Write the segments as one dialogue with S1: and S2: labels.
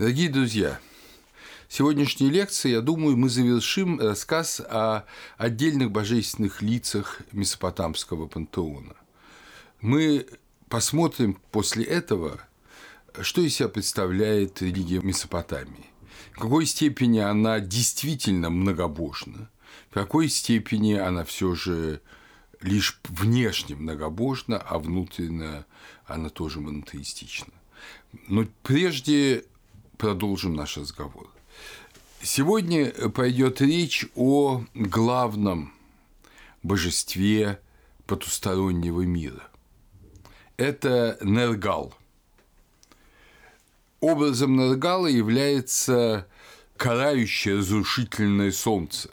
S1: Дорогие друзья, сегодняшней лекции, я думаю, мы завершим рассказ о отдельных божественных лицах Месопотамского пантеона. Мы посмотрим после этого, что из себя представляет религия Месопотамии, в какой степени она действительно многобожна, в какой степени она все же лишь внешне многобожна, а внутренне она тоже монотеистична. Но прежде продолжим наш разговор. Сегодня пойдет речь о главном божестве потустороннего мира. Это Нергал. Образом Нергала является карающее разрушительное солнце.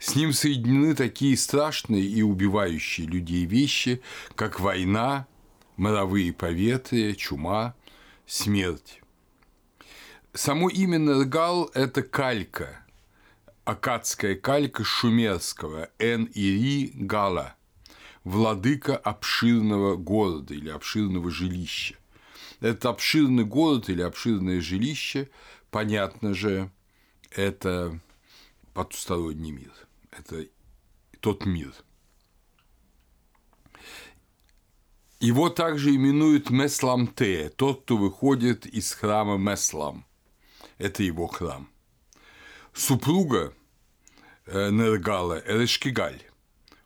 S1: С ним соединены такие страшные и убивающие людей вещи, как война, моровые поветрия, чума, смерть. Само имя Нергал – это калька, акадская калька шумерского Эн-Ири Гала, владыка обширного города или обширного жилища. Этот обширный город или обширное жилище, понятно же, это потусторонний мир, это тот мир – Его также именуют Месламте, тот, кто выходит из храма Меслам. Это его храм. Супруга э, Нергала Эрешкигаль,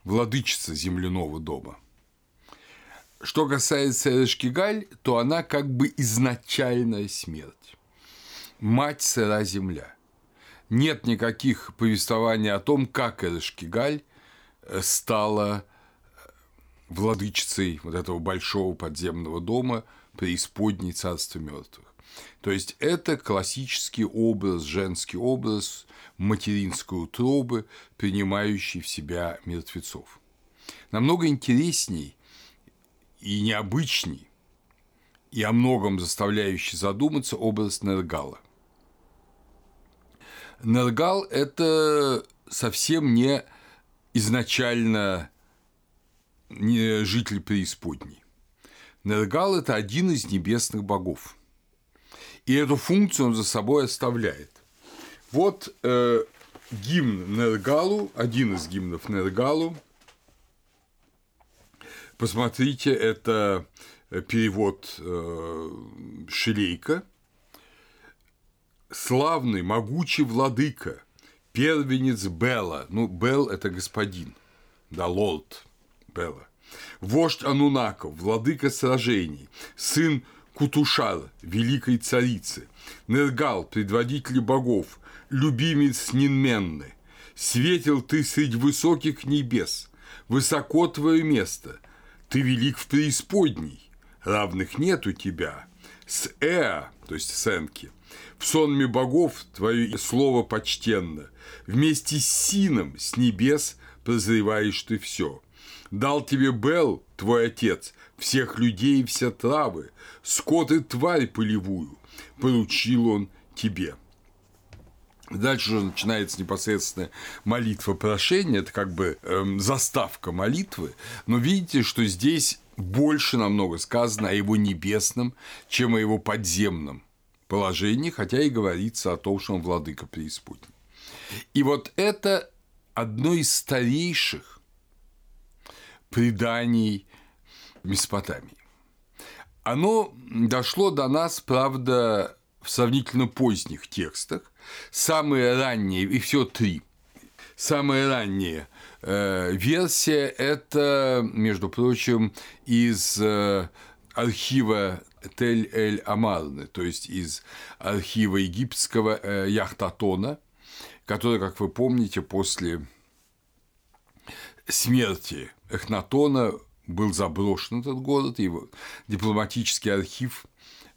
S1: владычица земляного дома. Что касается Эрешкигаль, то она как бы изначальная смерть. Мать сыра земля. Нет никаких повествований о том, как Эрешкигаль э, стала владычицей вот этого большого подземного дома преисподней царства мертвых. То есть это классический образ, женский образ материнской утробы, принимающий в себя мертвецов. Намного интересней и необычней, и о многом заставляющий задуматься образ Нергала. Нергал – это совсем не изначально не житель преисподней. Нергал – это один из небесных богов. И эту функцию он за собой оставляет. Вот э, гимн Нергалу, один из гимнов Нергалу. Посмотрите, это перевод э, Шелейка. Славный, могучий владыка, первенец Бела. Ну, Бел – это господин, да, лорд – Бела. Вождь Анунаков, владыка сражений, сын Кутушар, великой царицы, Нергал, предводитель богов, любимец Нинменны, светил ты среди высоких небес, высоко твое место, ты велик в преисподней, равных нет у тебя, с Эа, то есть Сенки, в сонме богов твое слово почтенно, вместе с Сином с небес прозреваешь ты все. Дал тебе Бел, твой отец, всех людей и все травы, скот и тварь полевую, поручил он тебе. Дальше уже начинается непосредственно молитва прошения, это как бы эм, заставка молитвы, но видите, что здесь больше намного сказано о его небесном, чем о его подземном положении, хотя и говорится о том, что он владыка преисподней. И вот это одно из старейших преданий Месопотамии. Оно дошло до нас, правда, в сравнительно поздних текстах. Самые ранние, и все три. Самая ранняя э, версия – это, между прочим, из э, архива Тель-эль-Амарны, то есть из архива египетского э, Яхтатона, который, как вы помните, после смерти Эхнатона был заброшен этот город, его дипломатический архив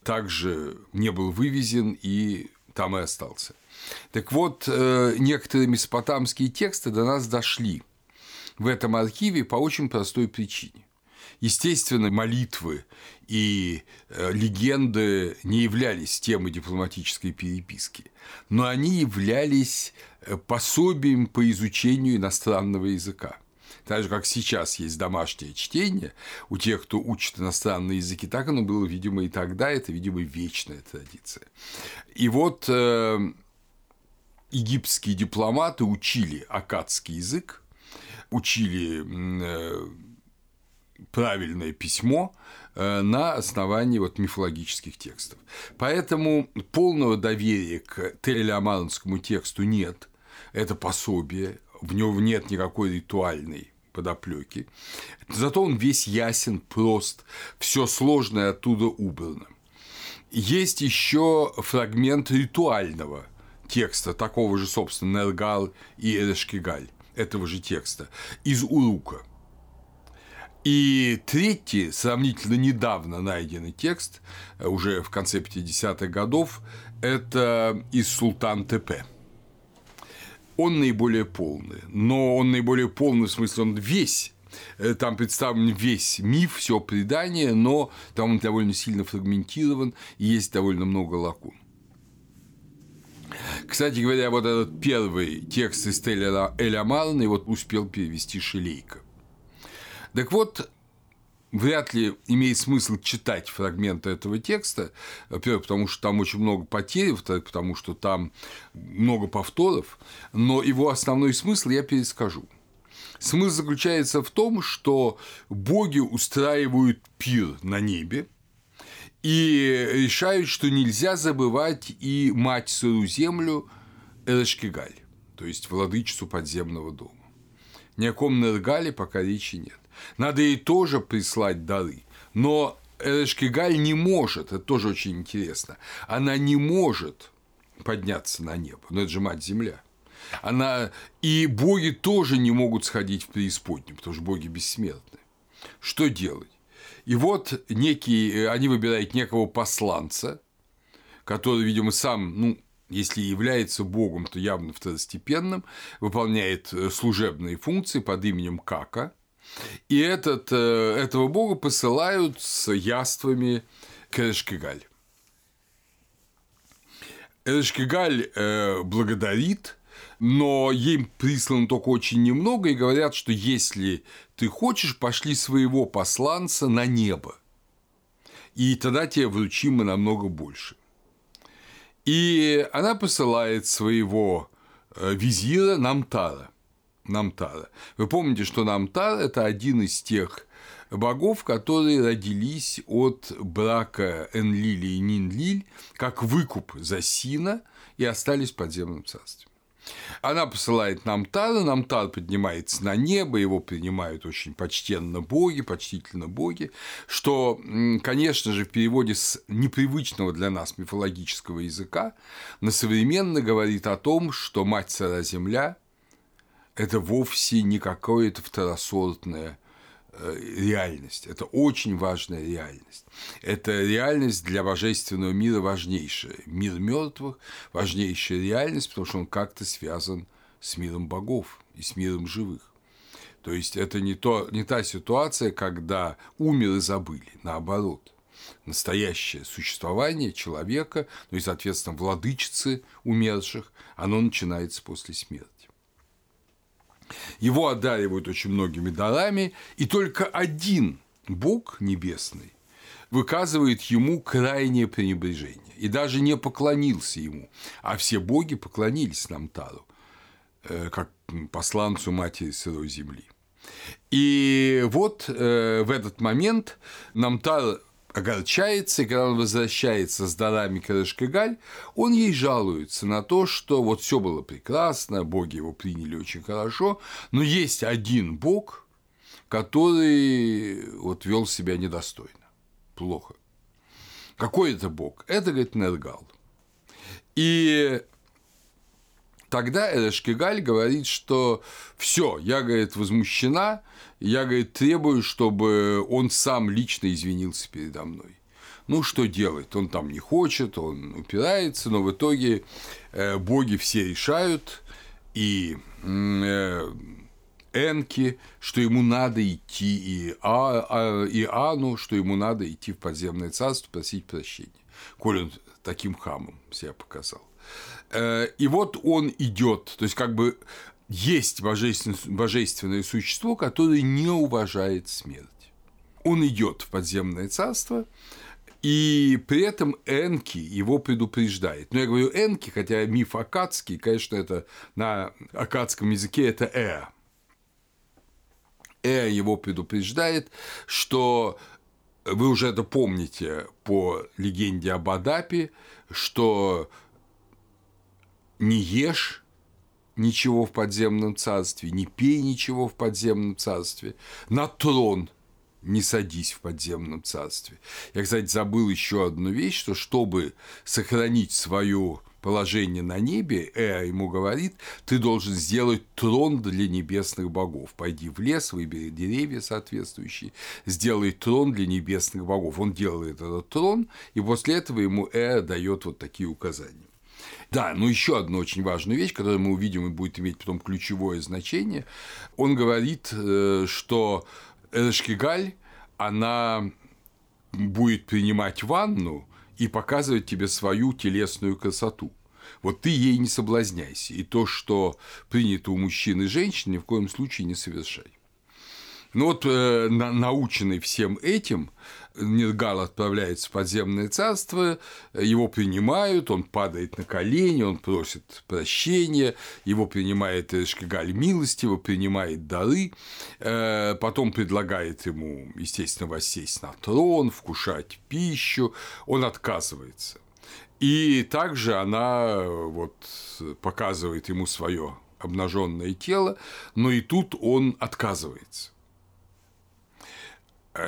S1: также не был вывезен и там и остался. Так вот, э, некоторые месопотамские тексты до нас дошли в этом архиве по очень простой причине. Естественно, молитвы и э, легенды не являлись темой дипломатической переписки, но они являлись э, пособием по изучению иностранного языка – Так же, как сейчас есть домашнее чтение у тех, кто учит иностранные языки, так оно было, видимо, и тогда, это, видимо, вечная традиция. И вот э, египетские дипломаты учили акадский язык, учили э, правильное письмо э, на основании вот мифологических текстов. Поэтому полного доверия к Терелиаманскому тексту нет. Это пособие, в нем нет никакой ритуальной подоплеки. Зато он весь ясен, прост, все сложное оттуда убрано. Есть еще фрагмент ритуального текста, такого же, собственно, Нергал и Эрешкигаль, этого же текста, из Урука. И третий, сравнительно недавно найденный текст, э, уже в конце 50-х годов, это из Султан ТП. Он наиболее полный, но он наиболее полный в смысле, он весь э, там представлен весь миф, все предание, но там он довольно сильно фрагментирован и есть довольно много лакун. Кстати говоря, вот этот первый текст из Теля Эля Марна вот успел перевести Шелейко. Так вот, вряд ли имеет смысл читать фрагменты этого текста, во-первых, потому что там очень много потерь, во-вторых, потому что там много повторов, но его основной смысл я перескажу. Смысл заключается в том, что боги устраивают пир на небе, и решают, что нельзя забывать и мать сырую землю Эрешкигаль, то есть владычицу подземного дома. Ни о ком Нергале пока речи нет. Надо ей тоже прислать дары, но Эрешкигаль не может, это тоже очень интересно, она не может подняться на небо, но это же мать земля. Она... И боги тоже не могут сходить в преисподнюю, потому что боги бессмертны. Что делать? И вот некий, э, они выбирают некого посланца, который, видимо, сам, ну, если является богом, то явно второстепенным, выполняет э, служебные функции под именем Кака. И этот, э, этого бога посылают с яствами к Эрешкигаль. Эрешкигаль благодарит но им прислано только очень немного, и говорят, что если ты хочешь, пошли своего посланца на небо, и тогда тебе вручим намного больше. И она посылает своего э, визира Намтара. Намтара. Вы помните, что Намтар – это один из тех богов, которые родились от брака Энлили и Нинлиль как выкуп за Сина и остались в подземном царстве. Она посылает Намтара, Намтар поднимается на небо, его принимают очень почтенно боги, почтительно боги, что, конечно же, в переводе с непривычного для нас мифологического языка на современно говорит о том, что мать цара Земля – это вовсе не какое-то второсортное Э, реальность. Это очень важная реальность. Это реальность для божественного мира важнейшая. Мир мертвых – важнейшая реальность, потому что он как-то связан с миром богов и с миром живых. То есть это не, то, не та ситуация, когда умер и забыли, наоборот. Настоящее существование человека, ну и, соответственно, владычицы умерших, оно начинается после смерти. Его одаривают очень многими дарами, и только один Бог небесный выказывает ему крайнее пренебрежение и даже не поклонился ему, а все боги поклонились Намтару, э, как посланцу матери сырой земли. И вот э, в этот момент Намтар огорчается, и когда он возвращается с дарами Карашкагаль, он ей жалуется на то, что вот все было прекрасно, боги его приняли очень хорошо, но есть один бог, который вот вел себя недостойно, плохо. Какой это бог? Это, говорит, Нергал. И тогда Эрешкигаль говорит, что все, я, говорит, возмущена, я, говорит, требую, чтобы он сам лично извинился передо мной. Ну, что делать? Он там не хочет, он упирается, но в итоге э, боги все решают, и э, Энки, что ему надо идти, и, а, а, и Ану, что ему надо идти в подземное царство просить прощения, коль он таким хамом себя показал. Э, и вот он идет, то есть как бы есть божественное, божественное существо, которое не уважает смерть. Он идет в подземное царство, и при этом Энки его предупреждает. Но я говорю Энки, хотя миф акадский, конечно, это на акадском языке это Э. Э его предупреждает, что вы уже это помните по легенде об Адапе, что не ешь ничего в подземном царстве, не пей ничего в подземном царстве, на трон не садись в подземном царстве. Я, кстати, забыл еще одну вещь, что чтобы сохранить свое положение на небе, Эа ему говорит, ты должен сделать трон для небесных богов. Пойди в лес, выбери деревья соответствующие, сделай трон для небесных богов. Он делает этот трон, и после этого ему Эа дает вот такие указания. Да, но еще одну очень важную вещь, которую мы увидим и будет иметь потом ключевое значение. Он говорит, э, что Эшкигаль, она будет принимать ванну и показывать тебе свою телесную красоту. Вот ты ей не соблазняйся, и то, что принято у мужчин и женщин, ни в коем случае не совершай. Ну вот, э, на, наученный всем этим, Ниргал отправляется в подземное царство, его принимают, он падает на колени, он просит прощения, его принимает Эшкигаль милостиво, принимает дары, э, потом предлагает ему, естественно, воссесть на трон, вкушать пищу, он отказывается. И также она вот показывает ему свое обнаженное тело, но и тут он отказывается.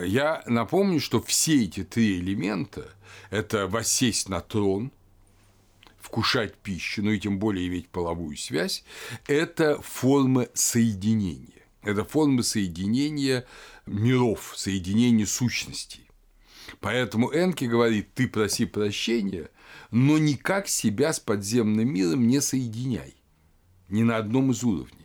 S1: Я напомню, что все эти три элемента – это воссесть на трон, вкушать пищу, ну и тем более иметь половую связь – это формы соединения. Это формы соединения миров, соединения сущностей. Поэтому Энки говорит, ты проси прощения, но никак себя с подземным миром не соединяй, ни на одном из уровней.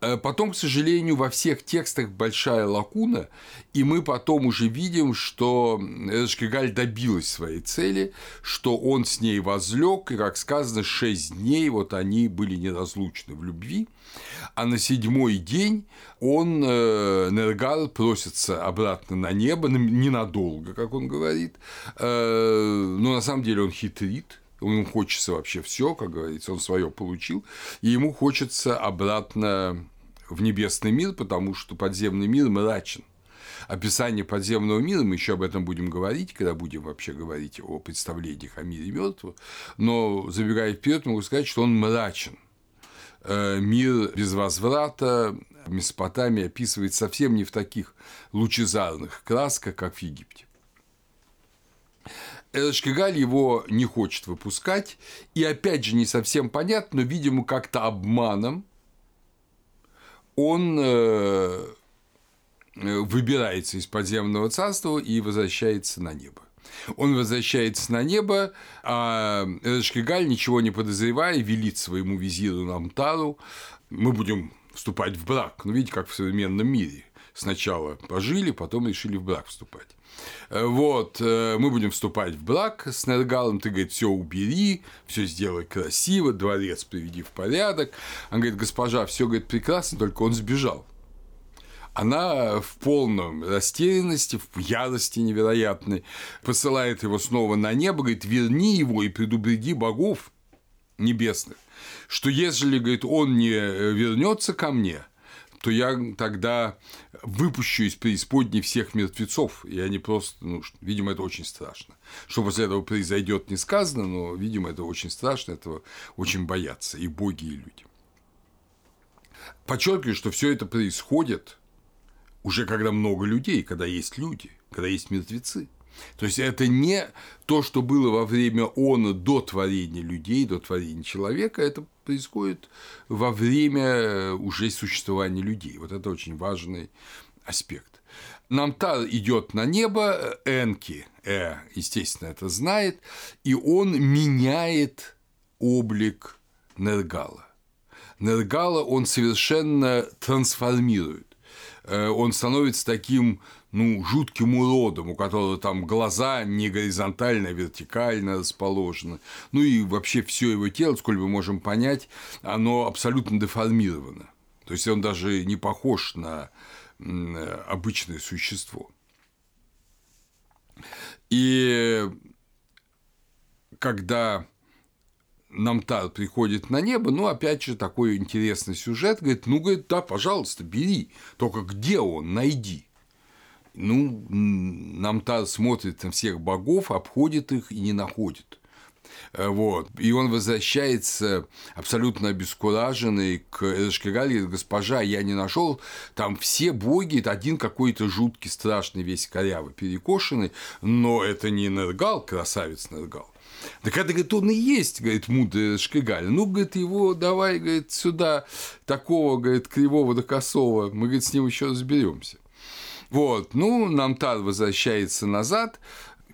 S1: Э, потом, к сожалению, во всех текстах большая лакуна, и мы потом уже видим, что Эшкигаль добилась своей цели, что он с ней возлег, и, как сказано, шесть дней вот они были неразлучны в любви, а на седьмой день он, э, Нергал, просится обратно на небо, ненадолго, как он говорит, э, но на самом деле он хитрит, ему хочется вообще все, как говорится, он свое получил, и ему хочется обратно в небесный мир, потому что подземный мир мрачен. Описание подземного мира, мы еще об этом будем говорить, когда будем вообще говорить о представлениях о мире мертвых, но забегая вперед, могу сказать, что он мрачен. Э, мир без возврата Месопотамия описывает совсем не в таких лучезарных красках, как в Египте. Эшкигаль его не хочет выпускать, и опять же не совсем понятно, но, видимо, как-то обманом он э, выбирается из подземного царства и возвращается на небо. Он возвращается на небо, а Эшкигаль, ничего не подозревая, велит своему визиру Намтару, мы будем вступать в брак. Ну, видите, как в современном мире. Сначала пожили, потом решили в брак вступать. Э, вот, э, мы будем вступать в брак с Нергалом, ты, говорит, все убери, все сделай красиво, дворец приведи в порядок. Он говорит, госпожа, все, говорит, прекрасно, только он сбежал. Она в полном растерянности, в ярости невероятной, посылает его снова на небо, говорит, верни его и предупреди богов небесных, что если, говорит, он не вернется ко мне – то я тогда выпущу из преисподней всех мертвецов, и они просто, ну, видимо, это очень страшно. Что после этого произойдет, не сказано, но, видимо, это очень страшно, этого очень боятся и боги, и люди. Подчеркиваю, что все это происходит уже когда много людей, когда есть люди, когда есть мертвецы. То есть это не то, что было во время он до творения людей, до творения человека, это происходит во время э, уже существования людей. Вот это очень важный аспект. Намтар идет на небо, Энки, э, естественно, это знает, и он меняет облик Нергала. Нергала он совершенно трансформирует. э, он становится таким ну, жутким уродом, у которого там глаза не горизонтально, а вертикально расположены. Ну и вообще все его тело, сколь мы можем понять, оно абсолютно деформировано. То есть он даже не похож на обычное существо. И когда Намтар приходит на небо, ну, опять же, такой интересный сюжет, говорит, ну, говорит, да, пожалуйста, бери, только где он, найди. Ну, Намтар смотрит на всех богов, обходит их и не находит. Э, вот. И он возвращается абсолютно обескураженный к говорит, госпожа, я не нашел, там все боги, это один какой-то жуткий, страшный, весь корявый, перекошенный, но это не Нергал, красавец Нергал. Так это, говорит, он и есть, говорит, мудрый Шкигаль. Ну, говорит, его давай, говорит, сюда такого, говорит, кривого до косого, мы, говорит, с ним еще разберемся. Вот, ну, Намтар возвращается назад,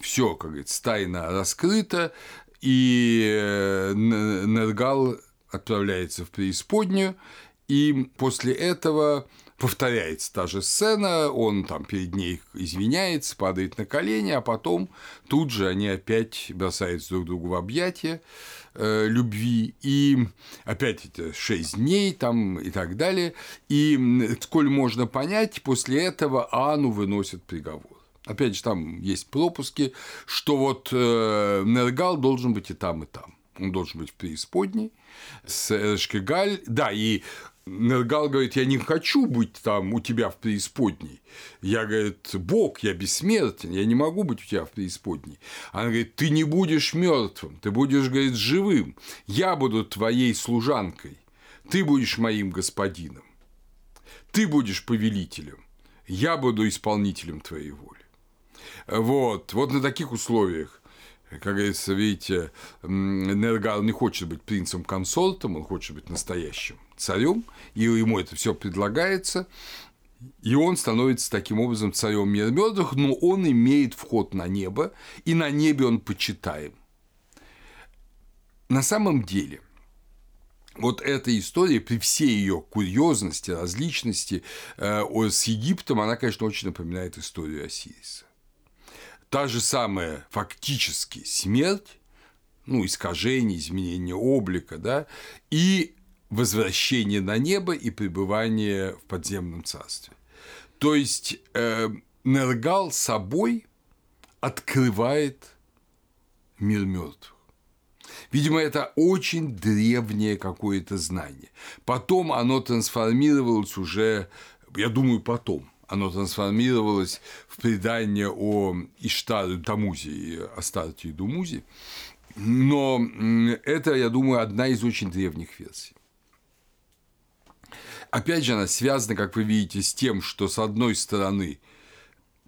S1: все, как говорится, тайна раскрыта, и э, Нергал отправляется в преисподнюю, и после этого повторяется та же сцена, он там перед ней извиняется, падает на колени, а потом тут же они опять бросаются друг другу в объятия э, любви, и опять это шесть дней там и так далее, и, сколь можно понять, после этого Ану выносят приговор. Опять же, там есть пропуски, что вот э, Нергал должен быть и там, и там. Он должен быть в преисподней, с Эшкигаль. Да, и Нергал говорит, я не хочу быть там у тебя в преисподней. Я, говорит, Бог, я бессмертен, я не могу быть у тебя в преисподней. Она говорит, ты не будешь мертвым, ты будешь, говорит, живым. Я буду твоей служанкой, ты будешь моим господином, ты будешь повелителем, я буду исполнителем твоей воли. Вот, вот на таких условиях как говорится, видите, Нергал не хочет быть принцем-консультом, он хочет быть настоящим царем, и ему это все предлагается, и он становится таким образом царем мира мертвых, но он имеет вход на небо, и на небе он почитаем. На самом деле, вот эта история, при всей ее курьезности, различности э, с Египтом, она, конечно, очень напоминает историю Осириса та же самая фактически смерть, ну, искажение, изменение облика, да, и возвращение на небо и пребывание в подземном царстве. То есть э, Нергал собой открывает мир мертвых. Видимо, это очень древнее какое-то знание. Потом оно трансформировалось уже, я думаю, потом оно трансформировалось в предание о Иштаре Тамузе и Астарте и Думузе. Но это, я думаю, одна из очень древних версий. Опять же, она связана, как вы видите, с тем, что, с одной стороны,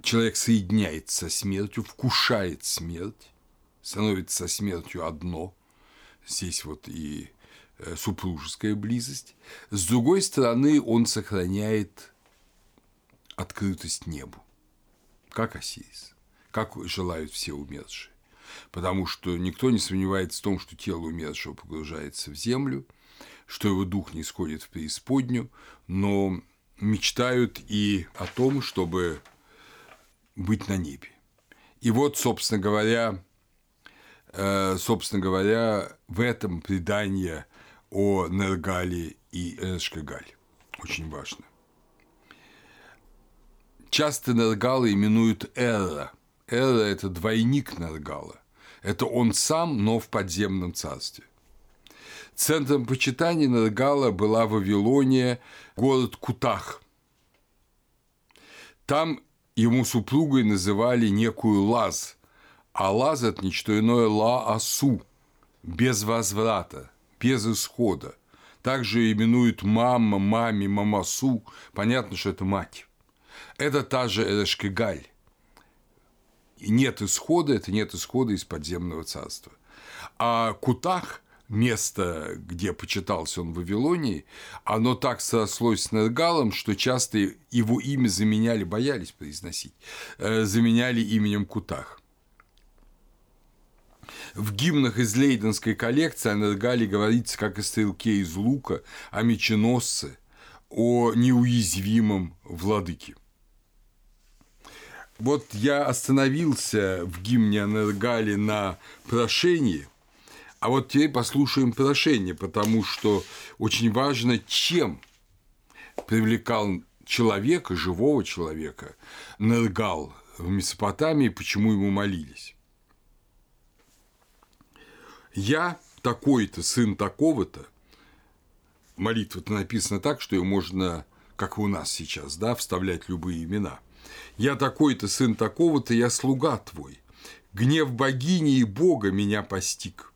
S1: человек соединяется со смертью, вкушает смерть, становится со смертью одно. Здесь вот и э, супружеская близость. С другой стороны, он сохраняет открытость небу, как Осирис, как желают все умершие. Потому что никто не сомневается в том, что тело умершего погружается в землю, что его дух не исходит в преисподнюю, но мечтают и о том, чтобы быть на небе. И вот, собственно говоря, э, собственно говоря, в этом предание о Нергале и Эшкагале. Очень важно. Часто Нергала именуют Эра. Эра – это двойник Нергала. Это он сам, но в подземном царстве. Центром почитания Нергала была Вавилония, город Кутах. Там ему супругой называли некую Лаз, а Лаз – это ничто иное Ла-Асу, без возврата, без исхода. Также именуют мама, маме, мамасу. Понятно, что это мать. Это та же Эрешкигаль. И нет исхода, это нет исхода из подземного царства. А Кутах, место, где почитался он в Вавилонии, оно так срослось с Нергалом, что часто его имя заменяли, боялись произносить, э, заменяли именем Кутах. В гимнах из Лейденской коллекции о Нергале говорится как о стрелке из лука, о меченосце – о неуязвимом владыке. Вот я остановился в гимне Анергали на прошении, а вот теперь послушаем прошение, потому что очень важно, чем привлекал человека, живого человека, Нергал в Месопотамии, почему ему молились. Я такой-то, сын такого-то, молитва-то написана так, что ее можно, как у нас сейчас, да, вставлять любые имена. Я такой-то, сын такого-то, я слуга твой. Гнев богини и бога меня постиг.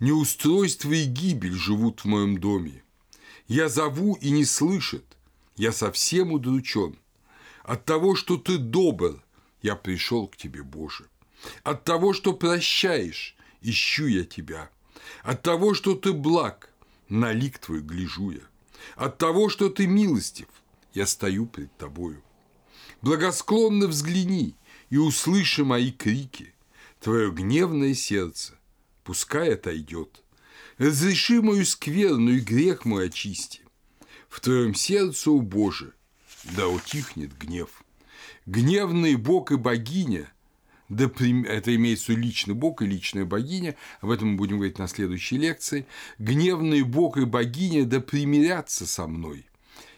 S1: Неустройство и гибель живут в моем доме. Я зову и не слышит, я совсем удручен. От того, что ты добр, я пришел к тебе, Боже. От того, что прощаешь, ищу я тебя. От того, что ты благ, на лик твой гляжу я. От того, что ты милостив, я стою пред тобою. Благосклонно взгляни и услыши мои крики. Твое гневное сердце, пускай отойдет. Разреши мою скверную и грех мой очисти. В твоем сердце, о Боже, да утихнет гнев. Гневный Бог и богиня, да это имеется личный Бог и личная богиня, об этом мы будем говорить на следующей лекции, гневный Бог и богиня да примирятся со мной.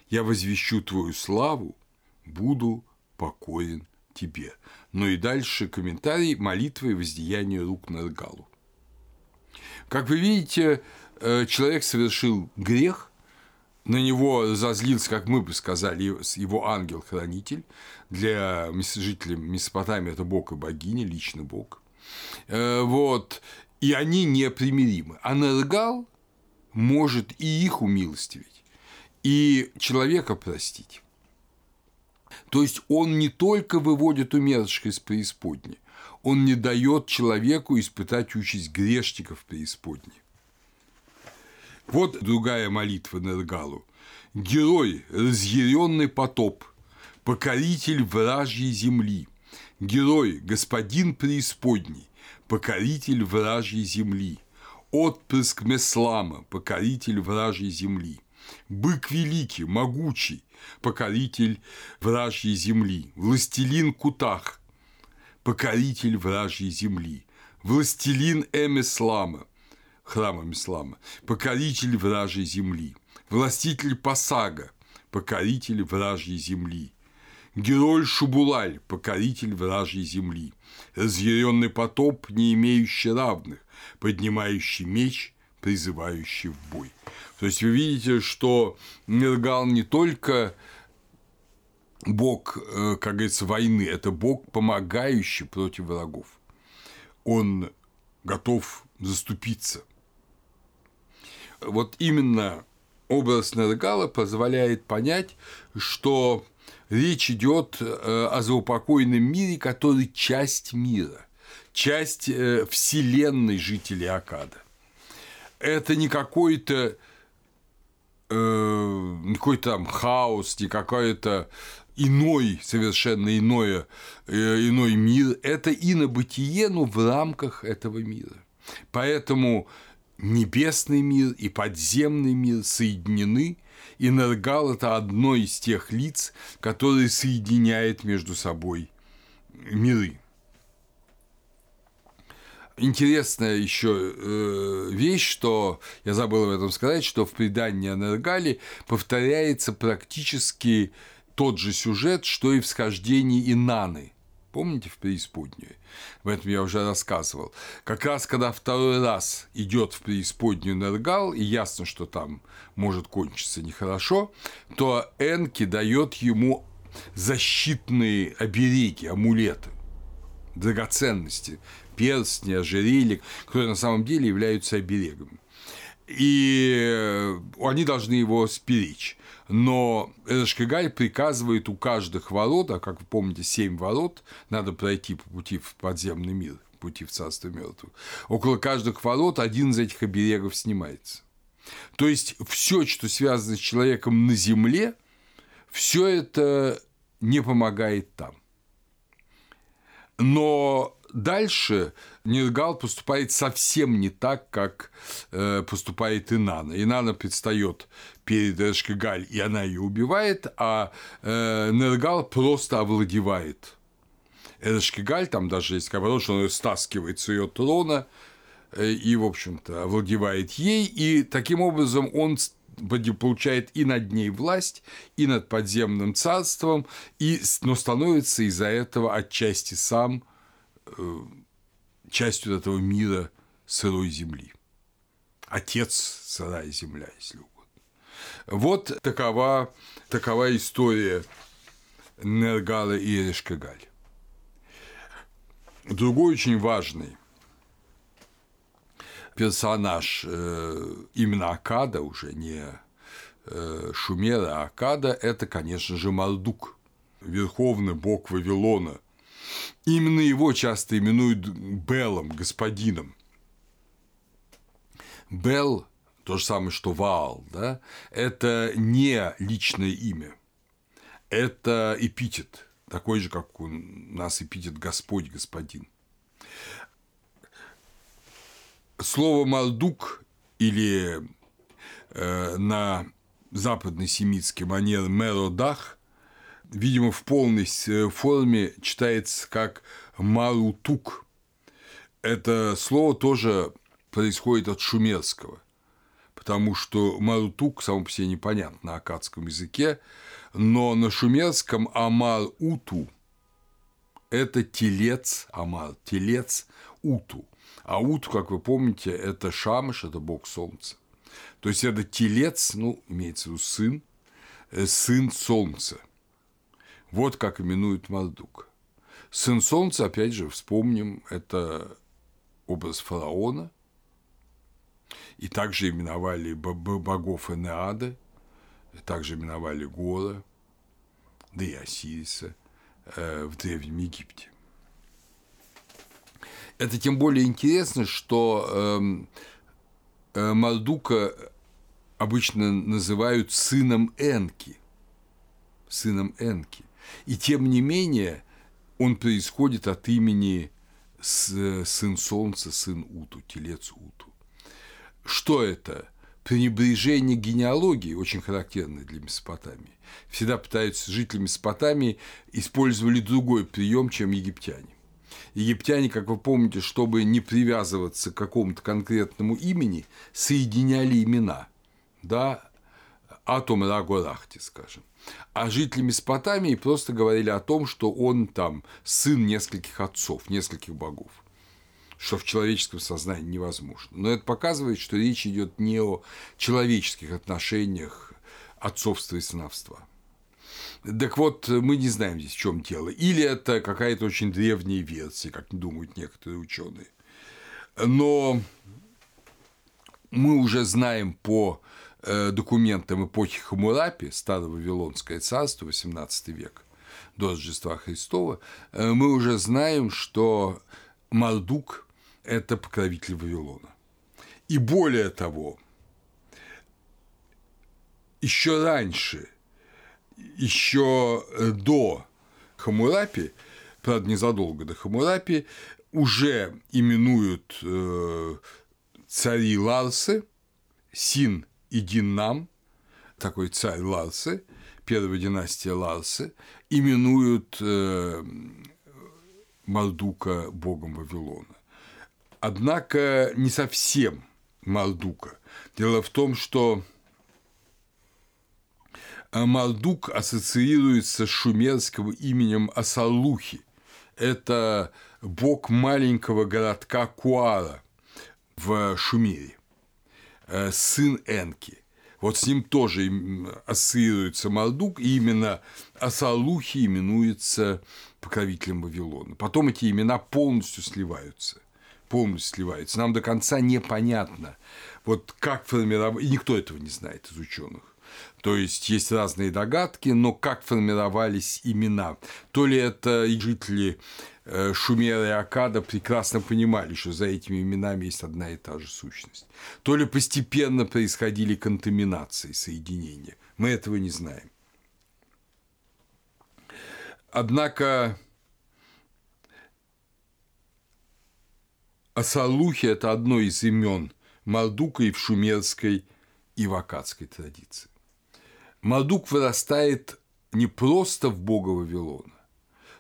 S1: Я возвещу Твою славу, буду покоен Тебе. Ну и дальше комментарий молитвы и воздеяние рук на Галу. Как вы видите, э, человек совершил грех, на него зазлился, как мы бы сказали, его ангел-хранитель. Для жителей Месопотамии это бог и богиня, личный бог. Э, вот. И они непримиримы. А Нергал может и их умилостивить, и человека простить. То есть он не только выводит умерших из преисподней, он не дает человеку испытать участь грешников преисподней. Вот другая молитва Нергалу. Герой, разъяренный потоп, покоритель вражьей земли, герой, господин преисподней, покоритель вражьей земли, отпрыск Меслама, покоритель вражьей земли, бык великий, могучий, покоритель вражьей земли, властелин Кутах, покоритель вражьей земли, властелин Эм-Ислама, храмом ислама, покоритель вражьей земли, властитель Пасага, покоритель вражьей земли, герой Шубулаль, покоритель вражьей земли, разъяренный потоп, не имеющий равных, поднимающий меч, призывающий в бой. То есть вы видите, что Нергал не только бог, э, как говорится, войны, это бог, помогающий против врагов. Он готов заступиться вот именно образ Нергала позволяет понять, что речь идет э, о заупокойном мире, который часть мира, часть э, вселенной жителей Акада. Это не какой-то какой-то там хаос, не какой-то иной, совершенно иное, иной мир. Это инобытие, но в рамках этого мира. Поэтому небесный мир и подземный мир соединены, и Нергал – это одно из тех лиц, которые соединяет между собой миры. Интересная еще э, вещь, что я забыл об этом сказать, что в предании о Нергале повторяется практически тот же сюжет, что и в схождении Инаны – Помните в преисподнюю? В этом я уже рассказывал. Как раз когда второй раз идет в преисподнюю Нергал, и ясно, что там может кончиться нехорошо, то Энки дает ему защитные обереги, амулеты, драгоценности, перстни, ожерелья, которые на самом деле являются оберегами. И они должны его сперечь но Эшкигаль приказывает у каждых ворот, а как вы помните, семь ворот, надо пройти по пути в подземный мир, пути в царство мертвых. Около каждых ворот один из этих оберегов снимается. То есть все, что связано с человеком на земле, все это не помогает там. Но дальше Нергал поступает совсем не так, как э, поступает Инана. Инана предстает перед Эшкагаль, и она ее убивает, а э, Нергал просто овладевает Эшкагаль, там даже есть наоборот, что он стаскивает с ее трона э, и, в общем-то, овладевает ей, и таким образом он получает и над ней власть, и над подземным царством, и, но становится из-за этого отчасти сам э, частью этого мира сырой земли. Отец сырая земля, если угодно. Вот такова, такова история Нергала и Эрешкагаль. Другой очень важный персонаж э, именно Акада, уже не э, Шумера, а Акада – это, конечно же, Мардук, верховный бог Вавилона. Именно его часто именуют Белом, господином. Бел – то же самое, что Ваал, да? это не личное имя, это эпитет, такой же, как у нас эпитет Господь, Господин слово «малдук» или э, на западно-семитский манер «меродах» видимо, в полной э, форме читается как «марутук». Это слово тоже происходит от шумерского, потому что «марутук» само по себе непонятно на акадском языке, но на шумерском «амар-уту» – это телец, амар, телец уту. А Ут, как вы помните, это Шамыш, это бог солнца. То есть это телец, ну, имеется в виду сын, э, сын солнца. Вот как именует Мардук. Сын солнца, опять же, вспомним, это образ фараона, и также именовали богов Энеада, также именовали Гора, да и Осириса э, в Древнем Египте. Это тем более интересно, что эм, э, Мардука обычно называют сыном Энки. Сыном Энки. И тем не менее он происходит от имени сын Солнца, сын Уту, телец Уту. Что это? Пренебрежение генеалогии, очень характерное для Месопотамии. Всегда пытаются жители Месопотамии использовали другой прием, чем египтяне египтяне, как вы помните, чтобы не привязываться к какому-то конкретному имени, соединяли имена, да, Атом Рагорахти, скажем. А жители Месопотамии просто говорили о том, что он там сын нескольких отцов, нескольких богов что в человеческом сознании невозможно. Но это показывает, что речь идет не о человеческих отношениях отцовства и сыновства. Так вот, мы не знаем здесь, в чем дело. Или это какая-то очень древняя версия, как думают некоторые ученые. Но мы уже знаем по документам эпохи Хамурапи, Старого Вавилонское царство, 18 век, до Рождества Христова, э, мы уже знаем, что Мардук – это покровитель Вавилона. И более того, еще раньше еще э, до Хамурапи, правда, незадолго до Хамурапи, уже именуют э, цари Ларсы, Син и Диннам, такой царь Ларсы, первая династия Ларсы, именуют э, Мардука богом Вавилона. Однако не совсем Мардука. Дело в том, что а Мардук ассоциируется с шумерским именем Асалухи. Это бог маленького городка Куара в Шумере, э, сын Энки. Вот с ним тоже ассоциируется Мардук, и именно Асалухи именуется покровителем Вавилона. Потом эти имена полностью сливаются полностью сливаются. Нам до конца непонятно, вот как формировать, и никто этого не знает из ученых то есть есть разные догадки, но как формировались имена? То ли это жители э, Шумера и Акада прекрасно понимали, что за этими именами есть одна и та же сущность. То ли постепенно происходили контаминации, соединения. Мы этого не знаем. Однако Асалухи – это одно из имен Мардука и в шумерской и в акадской традиции. Мардук вырастает не просто в бога Вавилона,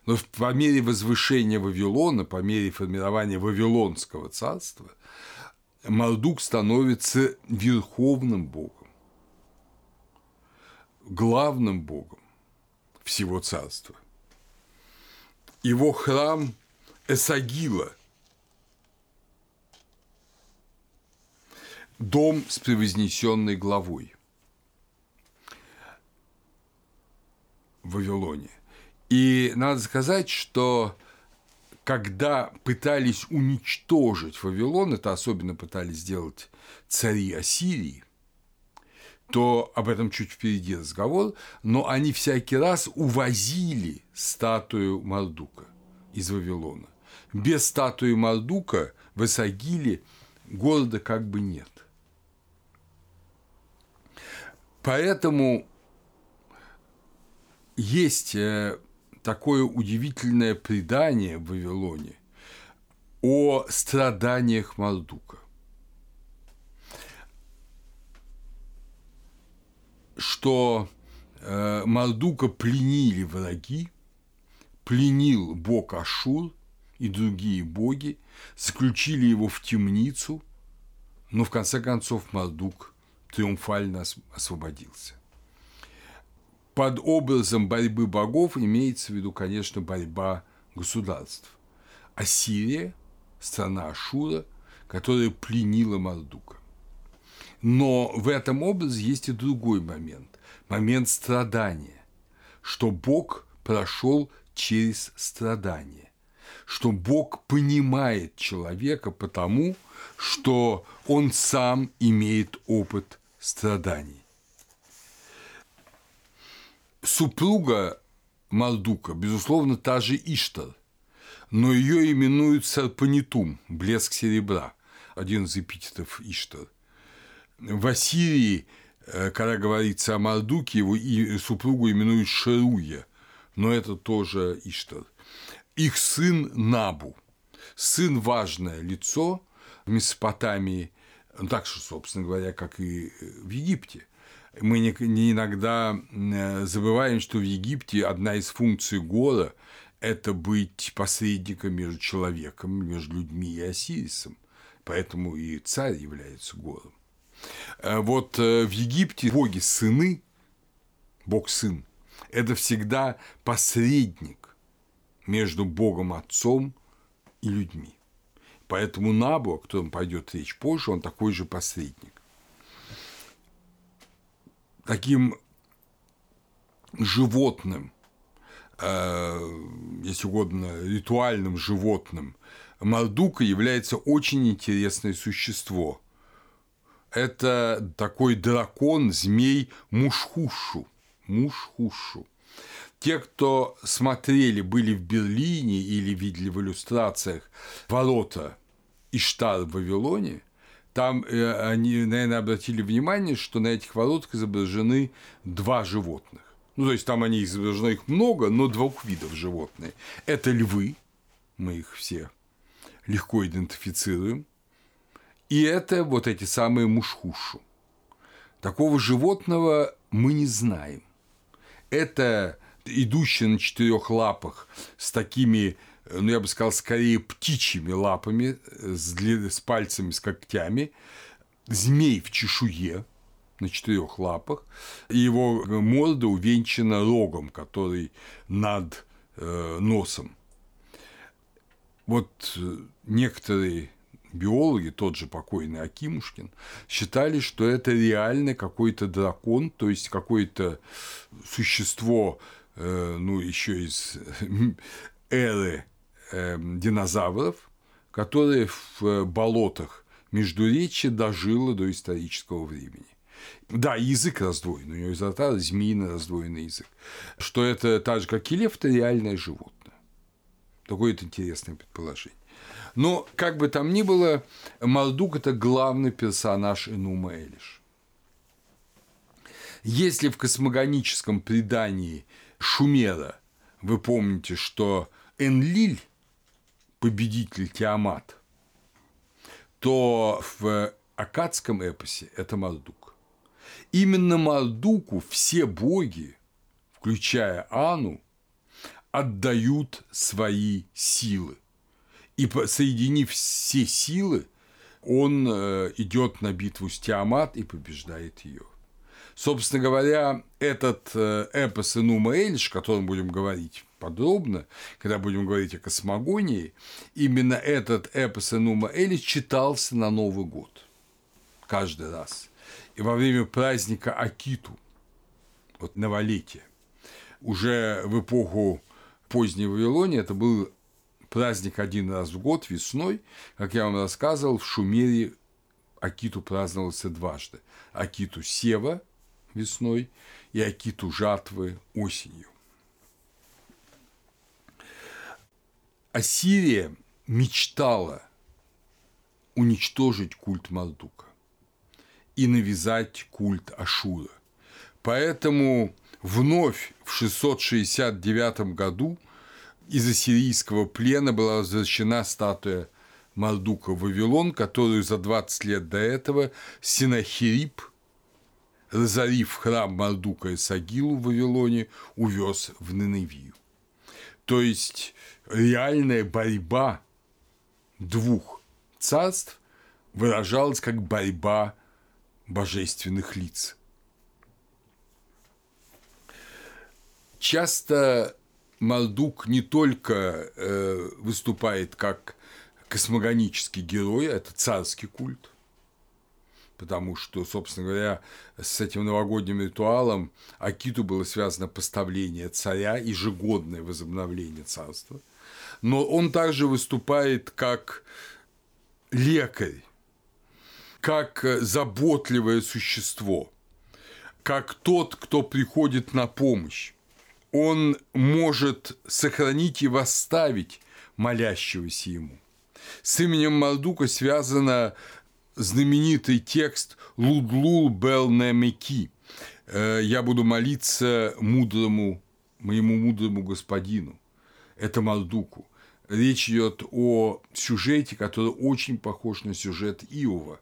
S1: но по мере возвышения Вавилона, по мере формирования Вавилонского царства, Мардук становится верховным богом, главным богом всего царства. Его храм Эсагила, дом с превознесенной главой Вавилоне. И надо сказать, что когда пытались уничтожить Вавилон, это особенно пытались сделать цари Ассирии, то об этом чуть впереди разговор, но они всякий раз увозили статую Мардука из Вавилона. Без статуи Мардука в Исагиле города как бы нет. Поэтому есть э, такое удивительное предание в Вавилоне о страданиях Мардука. Что э, Мардука пленили враги, пленил бог Ашур и другие боги, заключили его в темницу, но в конце концов Мардук триумфально освободился под образом борьбы богов имеется в виду, конечно, борьба государств. Ассирия – страна Ашура, которая пленила Мардука. Но в этом образе есть и другой момент – момент страдания, что Бог прошел через страдания, что Бог понимает человека потому, что он сам имеет опыт страданий супруга Мардука, безусловно, та же Иштар, но ее именуют Сарпанитум, блеск серебра, один из эпитетов Иштар. В Ассирии, э, когда говорится о Мардуке, его и супругу именуют Шеруя, но это тоже Иштар. Их сын Набу. Сын – важное лицо в Месопотамии, так же, собственно говоря, как и в Египте мы не, не иногда э, забываем, что в Египте одна из функций Гора – это быть посредником между человеком, между людьми и Осирисом. Поэтому и царь является Гором. Э, вот э, в Египте боги-сыны, бог-сын, это всегда посредник между Богом-отцом и людьми. Поэтому Набу, о котором пойдет речь позже, он такой же посредник таким животным, э, если угодно, ритуальным животным, Мардука является очень интересное существо. Это такой дракон, змей Мушхушу. Мушхушу. Те, кто смотрели, были в Берлине или видели в иллюстрациях ворота Иштар в Вавилоне – там э, они, наверное, обратили внимание, что на этих воротах изображены два животных. Ну, то есть там они изображены их много, но двух видов животные. Это львы, мы их все легко идентифицируем, и это вот эти самые мушхушу. Такого животного мы не знаем. Это идущий на четырех лапах с такими ну, я бы сказал, скорее птичьими лапами, э, с, длин... с пальцами, с когтями, змей в чешуе на четырех лапах, и его морда увенчана рогом, который над э, носом. Вот э, некоторые биологи, тот же покойный Акимушкин, считали, что это реально какой-то дракон, то есть какое-то существо, э, ну, еще из эры э, динозавров, которые в э, болотах Междуречья дожило до исторического времени. Да, язык раздвоен, у него изо рта змеиный раздвоенный язык. Что это так же, как и лев, это реальное животное. Такое это интересное предположение. Но, как бы там ни было, Мардук – это главный персонаж Энума Элиш. Если в космогоническом предании Шумера вы помните, что Энлиль победитель Тиамат, то в акадском эпосе это Мардук. Именно Мардуку все боги, включая Ану, отдают свои силы. И соединив все силы, он э, идет на битву с Тиамат и побеждает ее. Собственно говоря, этот э, эпос Инума Эльш, о котором будем говорить подробно, когда будем говорить о космогонии, именно этот эпос Энума Эльш читался на Новый год каждый раз. И во время праздника Акиту, вот новолетие, уже в эпоху поздней Вавилонии это был праздник один раз в год весной, как я вам рассказывал, в Шумере Акиту праздновался дважды. Акиту Сева весной и Акиту жатвы осенью. Ассирия мечтала уничтожить культ Мардука и навязать культ Ашура. Поэтому вновь в 669 году из ассирийского плена была возвращена статуя Мардука Вавилон, которую за 20 лет до этого Синахирип, разорив храм Мардука и Сагилу в Вавилоне, увез в Ниневию. То есть реальная борьба двух царств выражалась как борьба божественных лиц. Часто Мардук не только э, выступает как космогонический герой, это царский культ, потому что, собственно говоря, с этим новогодним ритуалом Акиту было связано поставление царя, ежегодное возобновление царства. Но он также выступает как лекарь, как заботливое существо, как тот, кто приходит на помощь он может сохранить и восставить молящегося ему. С именем Мардука связано знаменитый текст «Лудлул бел немеки» «Я буду молиться мудрому, моему мудрому господину». Это Мардуку. Речь идет о сюжете, который очень похож на сюжет Иова,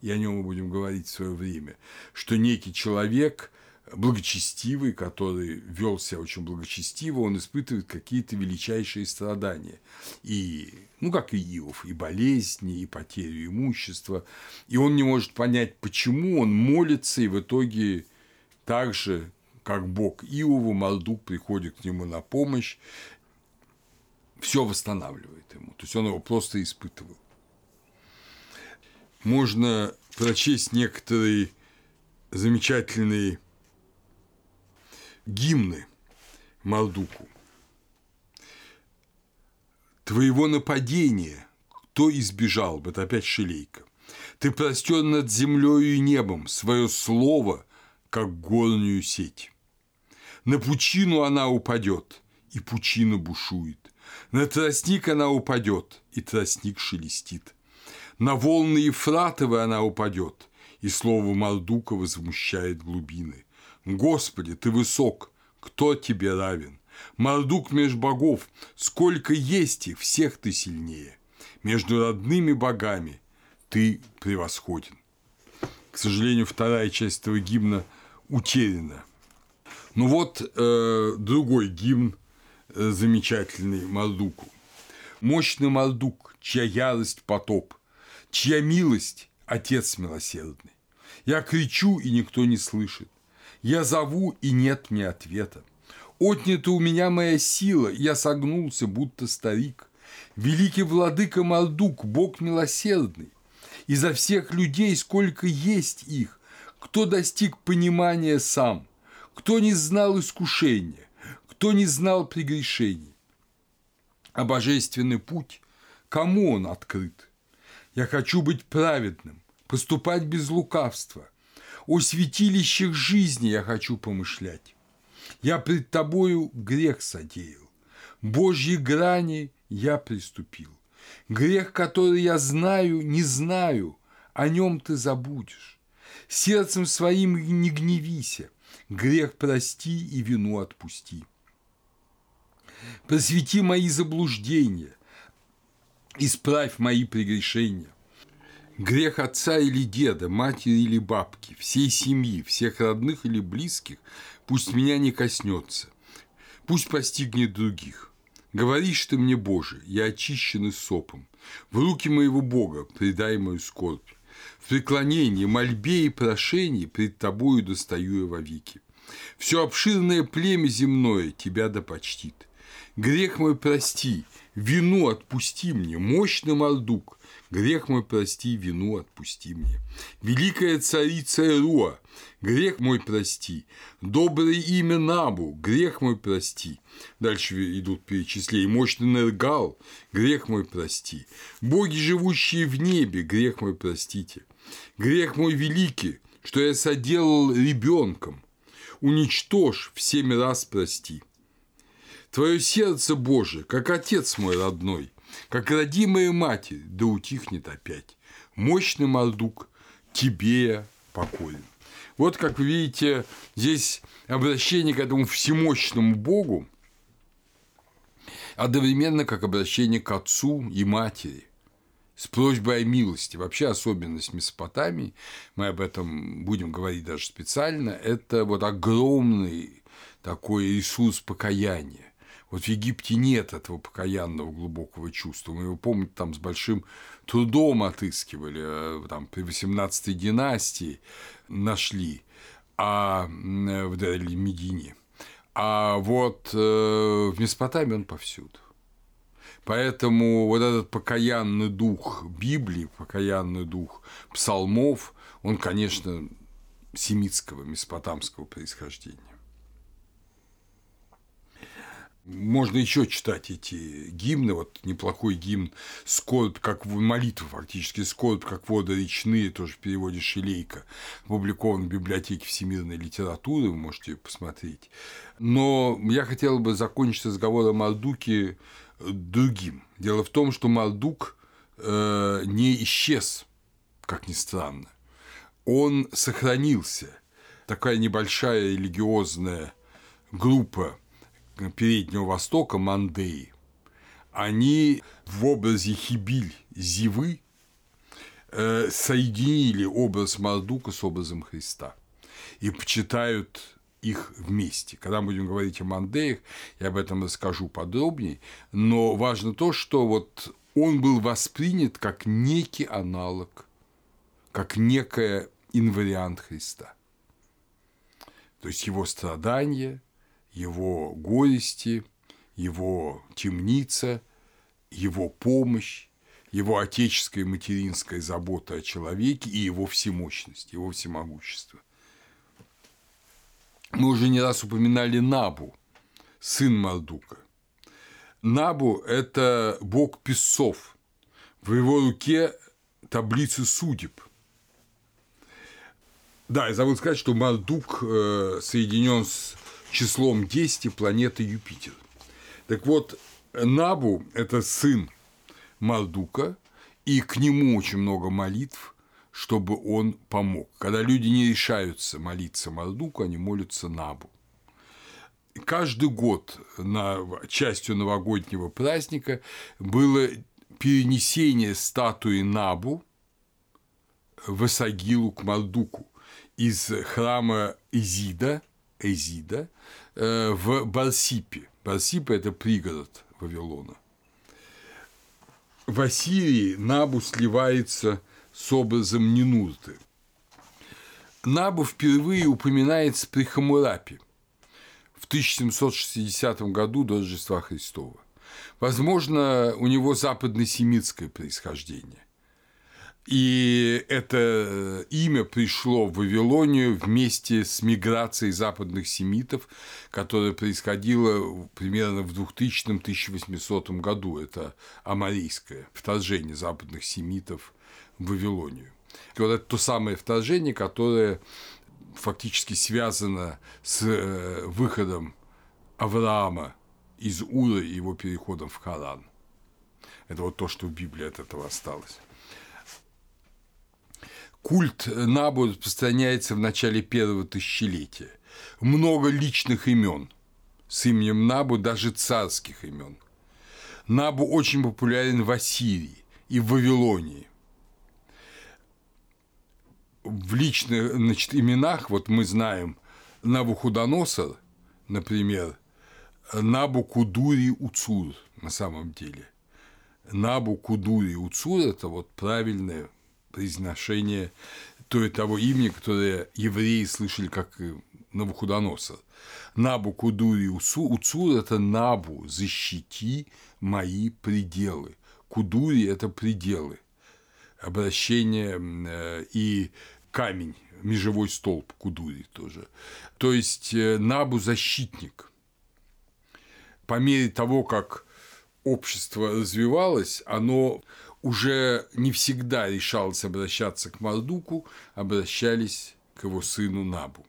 S1: и о нем мы будем говорить в свое время, что некий человек – благочестивый, который вел себя очень благочестиво, он испытывает какие-то величайшие страдания. И, ну, как и Иов, и болезни, и потерю имущества. И он не может понять, почему он молится, и в итоге так же, как Бог Иову, Мaldук приходит к нему на помощь, все восстанавливает ему. То есть он его просто испытывал. Можно прочесть некоторые замечательные гимны Малдуку. Твоего нападения кто избежал бы, это опять Шелейка. Ты простер над землею и небом свое слово, как горную сеть. На пучину она упадет, и пучина бушует. На тростник она упадет, и тростник шелестит. На волны Ефратовы она упадет, и слово Мардука возмущает глубины. Господи, ты высок, кто тебе равен? Мардук меж богов, сколько есть их, всех ты сильнее. Между родными богами ты превосходен. К сожалению, вторая часть этого гимна утеряна. Ну вот э, другой гимн э, замечательный Мардуку. Мощный Мардук, чья ярость потоп, чья милость – Отец милосердный. Я кричу, и никто не слышит. Я зову, и нет мне ответа. Отнята у меня моя сила, я согнулся, будто старик. Великий владыка Мaldук, Бог милосердный. Изо всех людей, сколько есть их, кто достиг понимания сам, кто не знал искушения, кто не знал прегрешений. А божественный путь, кому он открыт? Я хочу быть праведным, поступать без лукавства – о святилищах жизни я хочу помышлять. Я пред тобою грех содеял, Божьи грани я приступил. Грех, который я знаю, не знаю, о нем ты забудешь. Сердцем своим не гневися, грех прости и вину отпусти. Просвети мои заблуждения, исправь мои прегрешения. Грех отца или деда, матери или бабки, всей семьи, всех родных или близких пусть меня не коснется, пусть постигнет других. Говоришь ты мне, Боже, я очищен сопом, в руки моего Бога предай мою скорбь. В преклонении, мольбе и прошении пред тобою достаю я вовеки. Все обширное племя земное тебя да почтит. Грех мой прости, вину отпусти мне, мощный Мардук, грех мой прости, вину отпусти мне. Великая царица Эруа, грех мой прости, доброе имя Набу, грех мой прости. Дальше идут перечисления. Мощный Нергал, грех мой прости. Боги, живущие в небе, грех мой простите. Грех мой великий, что я соделал ребенком, уничтожь, всеми раз прости. Твое сердце, Боже, как отец мой родной, как родимая матерь, да утихнет опять. Мощный Мардук, тебе я покорен. Вот, как вы видите, здесь обращение к этому всемощному Богу одновременно как обращение к отцу и матери с просьбой о милости. Вообще особенность Месопотамии, мы об этом будем говорить даже специально, это вот огромный такой ресурс покаяния. Вот в Египте нет этого покаянного глубокого чувства. Мы его, помните, там с большим трудом отыскивали, э, там при 18-й династии нашли, а в Медине. А вот э, в Месопотамии он повсюду. Поэтому вот этот покаянный дух Библии, покаянный дух псалмов, он, конечно, семитского, месопотамского происхождения. Можно еще читать эти гимны, вот неплохой гимн «Скорбь как молитва» фактически, «Скорбь как воды речные», тоже в переводе Шилейка, опубликован в библиотеке всемирной литературы, вы можете посмотреть. Но я хотел бы закончить разговор о Мардуке другим. Дело в том, что Мардук э, не исчез, как ни странно. Он сохранился. Такая небольшая религиозная группа Переднего Востока, Мандеи, они в образе Хибиль Зивы э, соединили образ Мардука с образом Христа и почитают их вместе. Когда мы будем говорить о Мандеях, я об этом расскажу подробнее, но важно то, что вот он был воспринят как некий аналог, как некая инвариант Христа. То есть его страдания, его горести, его темница, его помощь, его отеческая и материнская забота о человеке и его всемощность, его всемогущество. Мы уже не раз упоминали Набу, сын Мардука. Набу – это бог песцов. В его руке таблицы судеб. Да, я забыл сказать, что Мардук э, соединен с числом 10 планеты Юпитер. Так вот, Набу – это сын Мардука, и к нему очень много молитв, чтобы он помог. Когда люди не решаются молиться Мардуку, они молятся Набу. Каждый год на частью новогоднего праздника было перенесение статуи Набу в Асагилу к Мардуку из храма Изида – Эзида э, в Барсипе. Барсипа – это пригород Вавилона. В Ассирии Набу сливается с образом Нинурты. Набу впервые упоминается при Хамурапе в 1760 году до Рождества Христова. Возможно, у него западно-семитское происхождение. И это э, имя пришло в Вавилонию вместе с миграцией западных семитов, которая происходила примерно в 2000-1800 году. Это амарийское вторжение западных семитов в Вавилонию. И вот это то самое вторжение, которое фактически связано с э, выходом Авраама из Ура и его переходом в Харан. Это вот то, что в Библии от этого осталось. Культ Набу распространяется в начале первого тысячелетия. Много личных имен с именем Набу, даже царских имен. Набу очень популярен в Ассирии и в Вавилонии. в личных значит, именах, вот мы знаем Навуходоносор, например, Набукудури Уцур на самом деле. Набукудури Уцур – это вот правильное произношение то того имени, которое евреи слышали как Навуходоносор. Набу Кудури Уцур – это Набу, защити мои пределы. Кудури – это пределы. Обращение э, и камень, межевой столб Кудури тоже. То есть э, Набу – защитник. По мере того, как общество развивалось, оно уже не всегда решалось обращаться к Мардуку, обращались к его сыну Набу.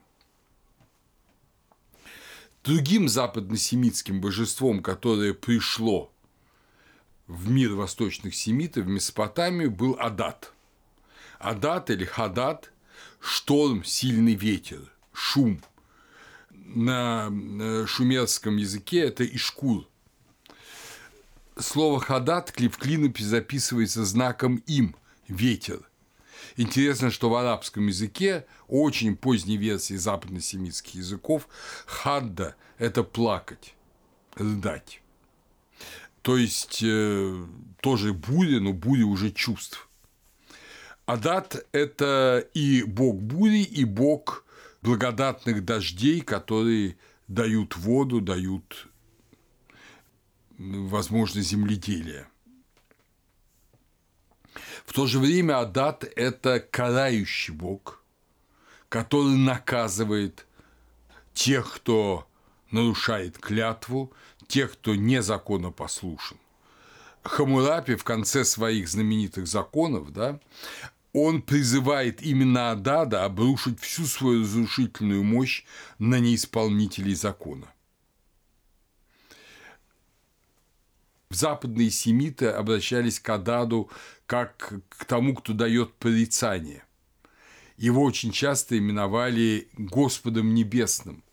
S1: Другим западносемитским божеством, которое пришло в мир восточных семитов, в Месопотамию, был Адат. Адат или Хадат – шторм, сильный ветер, шум. На шумерском языке это Ишкур. Слово «хадат» в клинописи записывается знаком «им» – ветер – Интересно, что в арабском языке, очень поздней версии западносемитских языков, хадда – это плакать, рыдать. То есть э, тоже буря, но буря уже чувств. Адат – это и бог бури, и бог благодатных дождей, которые дают воду, дают возможность земледелия. В то же время Адат – это карающий бог, который наказывает тех, кто нарушает клятву, тех, кто незаконопослушен. Хамурапи в конце своих знаменитых законов, да, он призывает именно Адада обрушить всю свою разрушительную мощь на неисполнителей закона. Западные семиты обращались к Ададу как к тому, кто дает порицание. Его очень часто именовали Господом Небесным.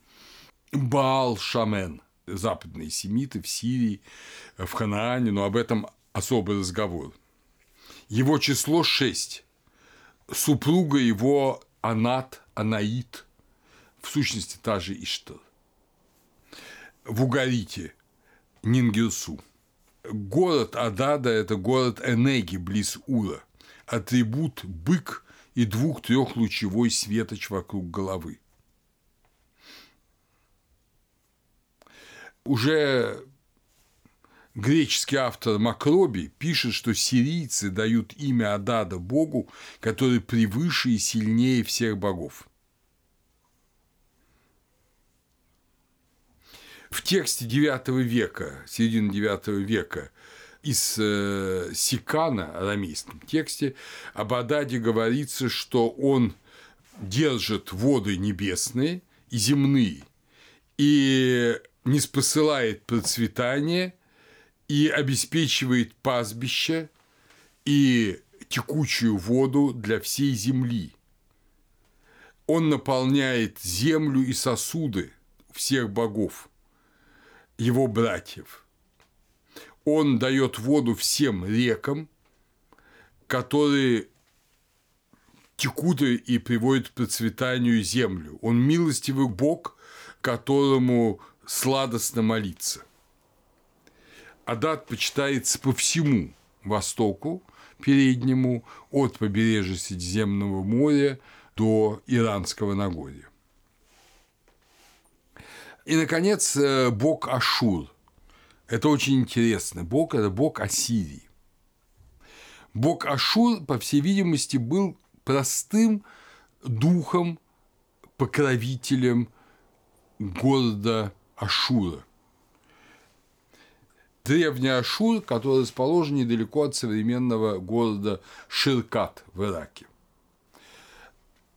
S1: Баал Шамен, западные семиты в Сирии, в Ханаане, но об этом особый разговор. Его число шесть. Супруга его Анат, Анаит, в сущности та же Иштар. В Угарите Нингерсу – Город Адада – это город Энеги, близ Ура. Атрибут – бык и двух-трехлучевой светоч вокруг головы. Уже греческий автор Макроби пишет, что сирийцы дают имя Адада богу, который превыше и сильнее всех богов – в тексте IX века, середины IX века, из э, Сикана, арамейском тексте, об Ададе говорится, что он держит воды небесные и земные, и не спосылает процветание, и обеспечивает пастбище и текучую воду для всей земли. Он наполняет землю и сосуды всех богов – его братьев. Он дает воду всем рекам, которые текут и приводят к процветанию землю. Он милостивый Бог, которому сладостно молиться. Адат почитается по всему Востоку, переднему, от побережья Средиземного моря до Иранского Нагорья. И, наконец, э, бог Ашур. Это очень интересно. Бог – это бог Ассирии. Бог Ашур, по всей видимости, был простым духом, покровителем города Ашура. Древний Ашур, который расположен недалеко от современного города Ширкат в Ираке.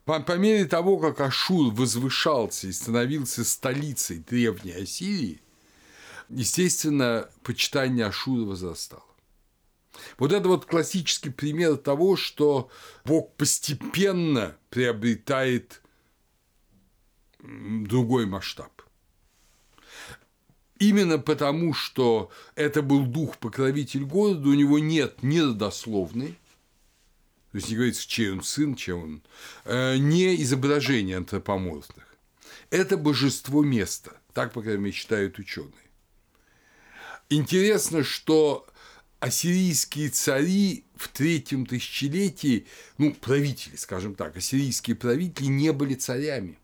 S1: По, по мере того, как Ашур возвышался и становился столицей древней Ассирии, естественно, почитание Ашура возрастало. Вот это вот классический пример того, что Бог постепенно приобретает другой масштаб. Именно потому, что это был дух-покровитель города, у него нет ни родословной, то есть не говорится, чей он сын, чем он, э, не изображение антропоморфных. Это божество места, так, по крайней мере, считают ученые. Интересно, что ассирийские цари в третьем тысячелетии, ну, правители, скажем так, ассирийские правители не были царями.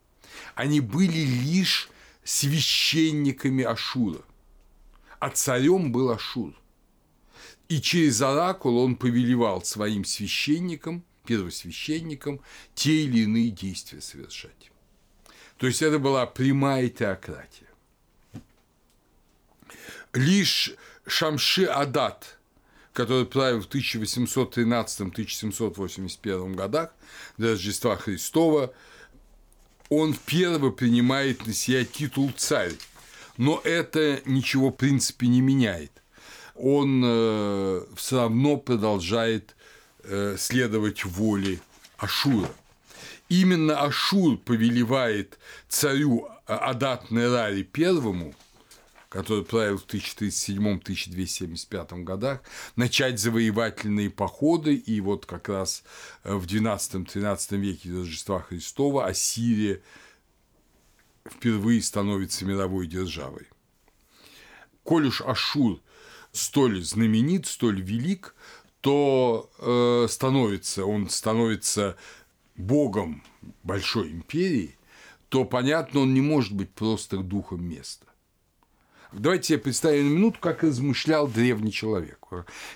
S1: Они были лишь священниками Ашура. А царем был Ашур. И через оракул он повелевал своим священникам, первосвященникам, те или иные действия совершать. То есть это была прямая теократия. Лишь Шамши Адат, который правил в 1813-1781 годах до Рождества Христова, он впервые принимает на себя титул царь. Но это ничего в принципе не меняет. Он э, все равно продолжает э, следовать воле Ашура. Именно Ашур повелевает царю Адат Нерари первому который правил в 1037-1275 годах, начать завоевательные походы, и вот как раз э, в XII-XIII веке до Рождества Христова Ассирия впервые становится мировой державой. Коль уж Ашур столь знаменит, столь велик, то э, становится, он становится богом большой империи, то, понятно, он не может быть просто духом места. Давайте себе представим минуту, как размышлял древний человек,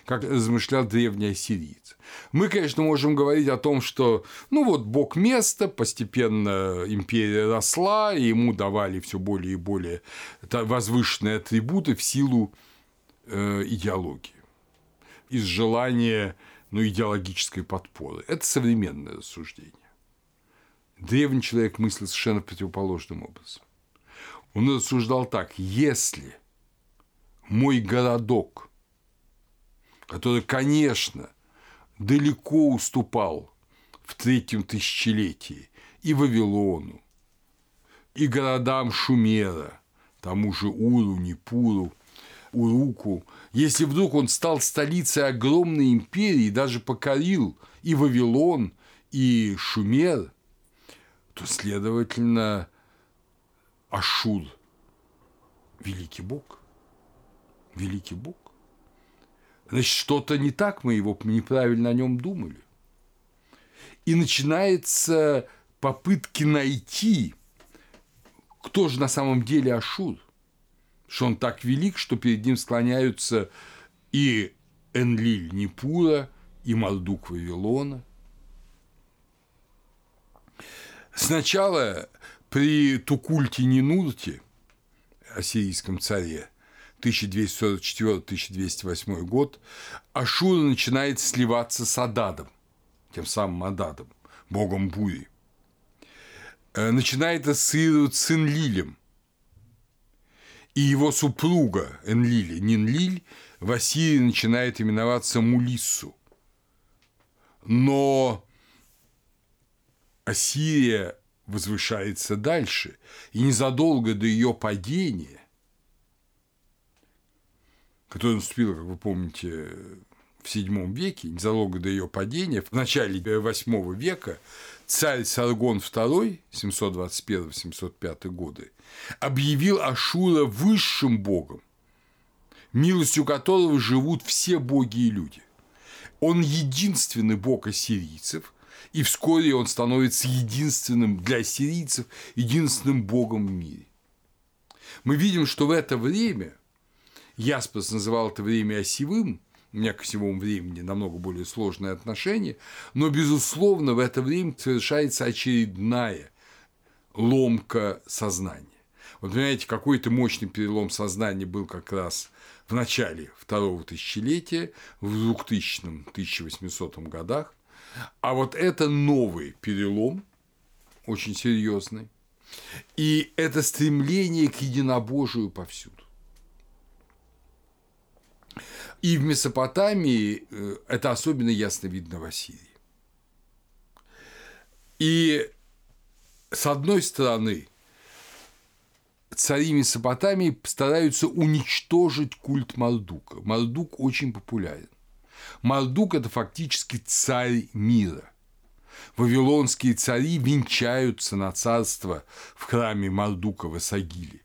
S1: как размышлял древний ассириец. Мы, конечно, можем говорить о том, что, ну вот, бог места, постепенно империя росла, и ему давали все более и более возвышенные атрибуты в силу э, идеологии, из желания ну, идеологической подпоры. Это современное рассуждение. Древний человек мыслит совершенно противоположным образом. Он рассуждал так, если мой городок, который, конечно, далеко уступал в третьем тысячелетии и Вавилону, и городам Шумера, тому же Уру, Непуру, Уруку, если вдруг он стал столицей огромной империи, даже покорил и Вавилон, и Шумер, то, следовательно, Ашур – великий Бог. Великий Бог. Значит, что-то не так мы его неправильно о нем думали. И начинается попытки найти, кто же на самом деле Ашур, что он так велик, что перед ним склоняются и Энлиль Непура, и Мардук Вавилона. Сначала при Тукульте Нинурте, ассирийском царе, 1244-1208 год, Ашура начинает сливаться с Ададом, тем самым Ададом, богом бури. Э, начинает ассоциировать с Энлилем. И его супруга Энлили, Нинлиль, в Ассирии начинает именоваться Мулиссу. Но Ассирия возвышается дальше, и незадолго до ее падения, которое наступило, как вы помните, в VII веке, незадолго до ее падения, в начале VIII века, царь Саргон II, 721-705 годы, объявил Ашура высшим богом, милостью которого живут все боги и люди. Он единственный бог ассирийцев, и вскоре он становится единственным для сирийцев, единственным богом в мире. Мы видим, что в это время, Яспас называл это время осевым, у меня к осевому времени намного более сложное отношение, но, безусловно, в это время совершается очередная ломка сознания. Вот понимаете, какой-то мощный перелом сознания был как раз в начале второго тысячелетия, в 2000-1800 годах, а вот это новый перелом, очень серьезный, и это стремление к единобожию повсюду. И в Месопотамии э, это особенно ясно видно в Ассирии. И с одной стороны, цари Месопотамии стараются уничтожить культ Мардука. Мардук очень популярен. Мардук – это фактически царь мира. Вавилонские цари венчаются на царство в храме Мардука в Исагиле.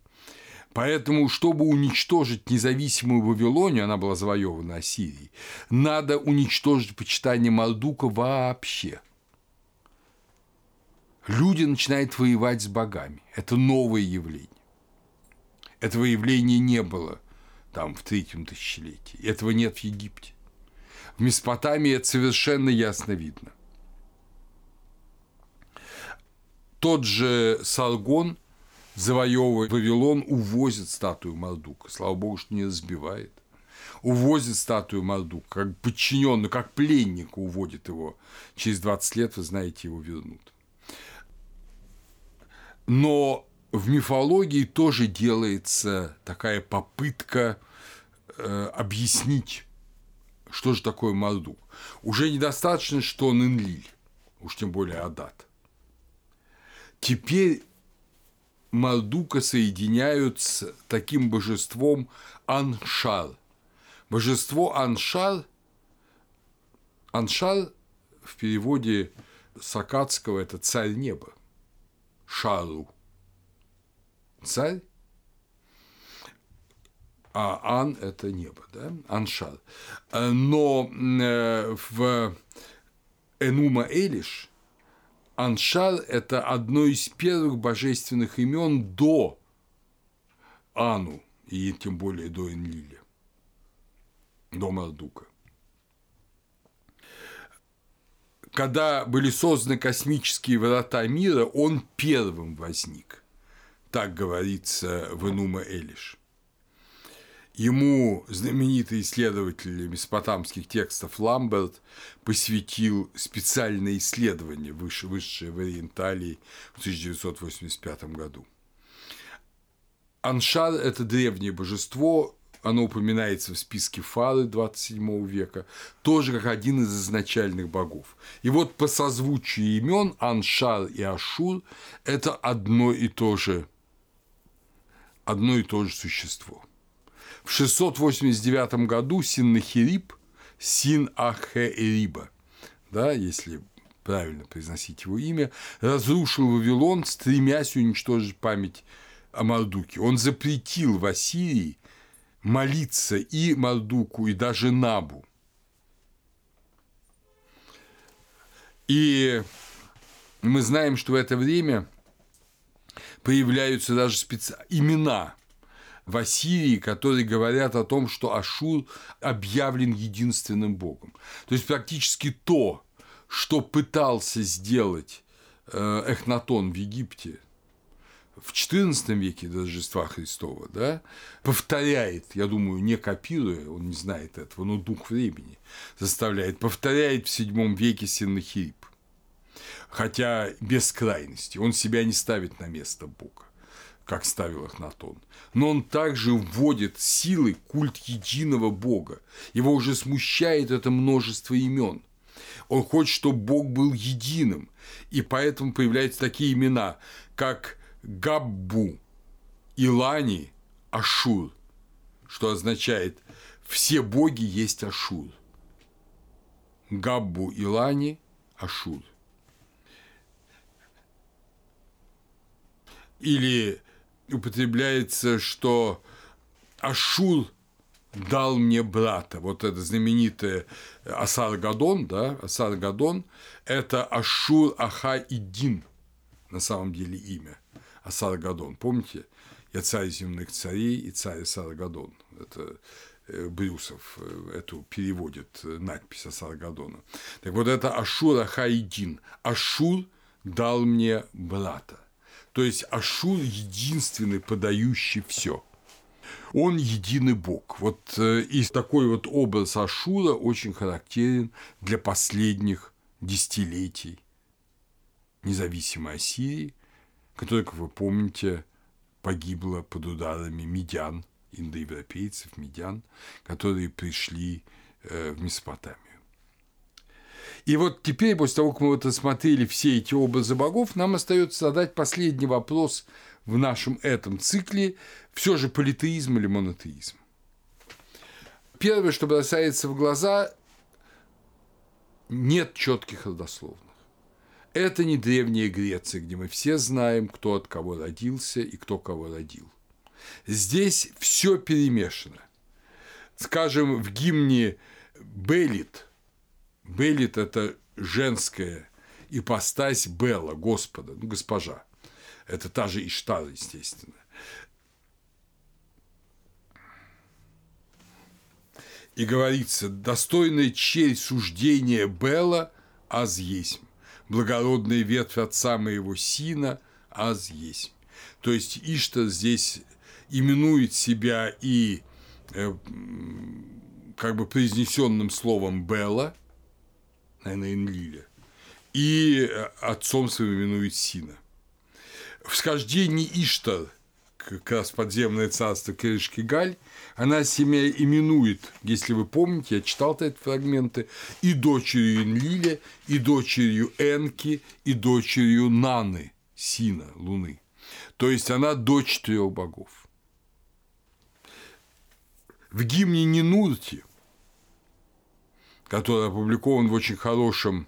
S1: Поэтому, чтобы уничтожить независимую Вавилонию, она была завоевана Ассирией, надо уничтожить почитание Мардука вообще. Люди начинают воевать с богами. Это новое явление. Этого явления не было там в третьем тысячелетии. Этого нет в Египте. В Месопотамии это совершенно ясно видно. Тот же Саргон, завоевывая Вавилон, увозит статую Мардука. Слава богу, что не разбивает. Увозит статую Мардука, как подчиненный, как пленник уводит его. Через 20 лет, вы знаете, его вернут. Но в мифологии тоже делается такая попытка э, объяснить, что же такое Мардук. Уже недостаточно, что он Энлиль, уж тем более Адат. Теперь Мардука соединяют с таким божеством Аншар. Божество Аншар, Аншар в переводе Сакатского – это царь неба, Шару, царь, а Ан – это небо, да, Аншар. Но э, в Энума Элиш Аншар – это одно из первых божественных имен до Ану, и тем более до Энлиля, до Мардука. Когда были созданы космические врата мира, он первым возник. Так говорится в Энума Элиш. Ему знаменитый исследователь месопотамских текстов Ламберт посвятил специальное исследование, высшее в Ориенталии в 1985 году. Аншар – это древнее божество, оно упоминается в списке Фары 27 века, тоже как один из изначальных богов. И вот по созвучию имен Аншар и Ашур – это одно и то же, одно и то же существо – в 689 году Синнахирип, Син Ахериба, да, если правильно произносить его имя, разрушил Вавилон, стремясь уничтожить память о Мардуке. Он запретил в Ассирии молиться и Мардуку, и даже Набу. И мы знаем, что в это время появляются даже специ... имена в Ассирии, которые говорят о том, что Ашур объявлен единственным богом. То есть практически то, что пытался сделать э, Эхнатон в Египте в XIV веке до Рождества Христова, да, повторяет, я думаю, не копируя, он не знает этого, но дух времени заставляет, повторяет в VII веке Синнахирип. Хотя без крайности, он себя не ставит на место Бога как ставил Ахнатон. Но он также вводит силы культ единого Бога. Его уже смущает это множество имен. Он хочет, чтобы Бог был единым. И поэтому появляются такие имена, как Габбу, Илани, Ашур, что означает «все боги есть Ашур». Габбу, Илани, Ашур. Или употребляется, что Ашур дал мне брата. Вот это знаменитое Асар-Гадон, да, Асар-Гадон – это Ашур Аха-Идин, на самом деле имя. Асар-Гадон. Помните? Я царь земных царей и царь Асар-Гадон. Это э, Брюсов э, эту переводит э, надпись Асар-Гадона. Так вот, это Ашур Аха-Идин. Ашур дал мне брата. То есть Ашур единственный подающий все. Он единый бог. Вот э, и такой вот образ Ашура очень характерен для последних десятилетий независимой Ассирии, которая, как вы помните, погибла под ударами медян, индоевропейцев, медян, которые пришли э, в Месопотамию. И вот теперь, после того, как мы вот рассмотрели все эти образы богов, нам остается задать последний вопрос в нашем этом цикле, все же политеизм или монотеизм. Первое, что бросается в глаза, нет четких родословных. Это не древняя Греция, где мы все знаем, кто от кого родился и кто кого родил. Здесь все перемешано. Скажем, в гимне Белит, Белит – это женская ипостась Белла, Господа, ну, госпожа. Это та же Иштар, естественно. И говорится, достойная честь суждения Белла аз есть, благородная ветвь отца моего сина аз есть. То есть Иштар здесь именует себя и э, как бы произнесенным словом Белла, наверное, Энлиля, и отцом своим именует Сина. В схождении Иштар, как раз подземное царство Керешкигаль, она себя именует, если вы помните, я читал эти фрагменты, и дочерью Энлиля, и дочерью Энки, и дочерью Наны, Сина, Луны. То есть она дочь трех богов. В гимне Нинурти, который опубликован в очень хорошем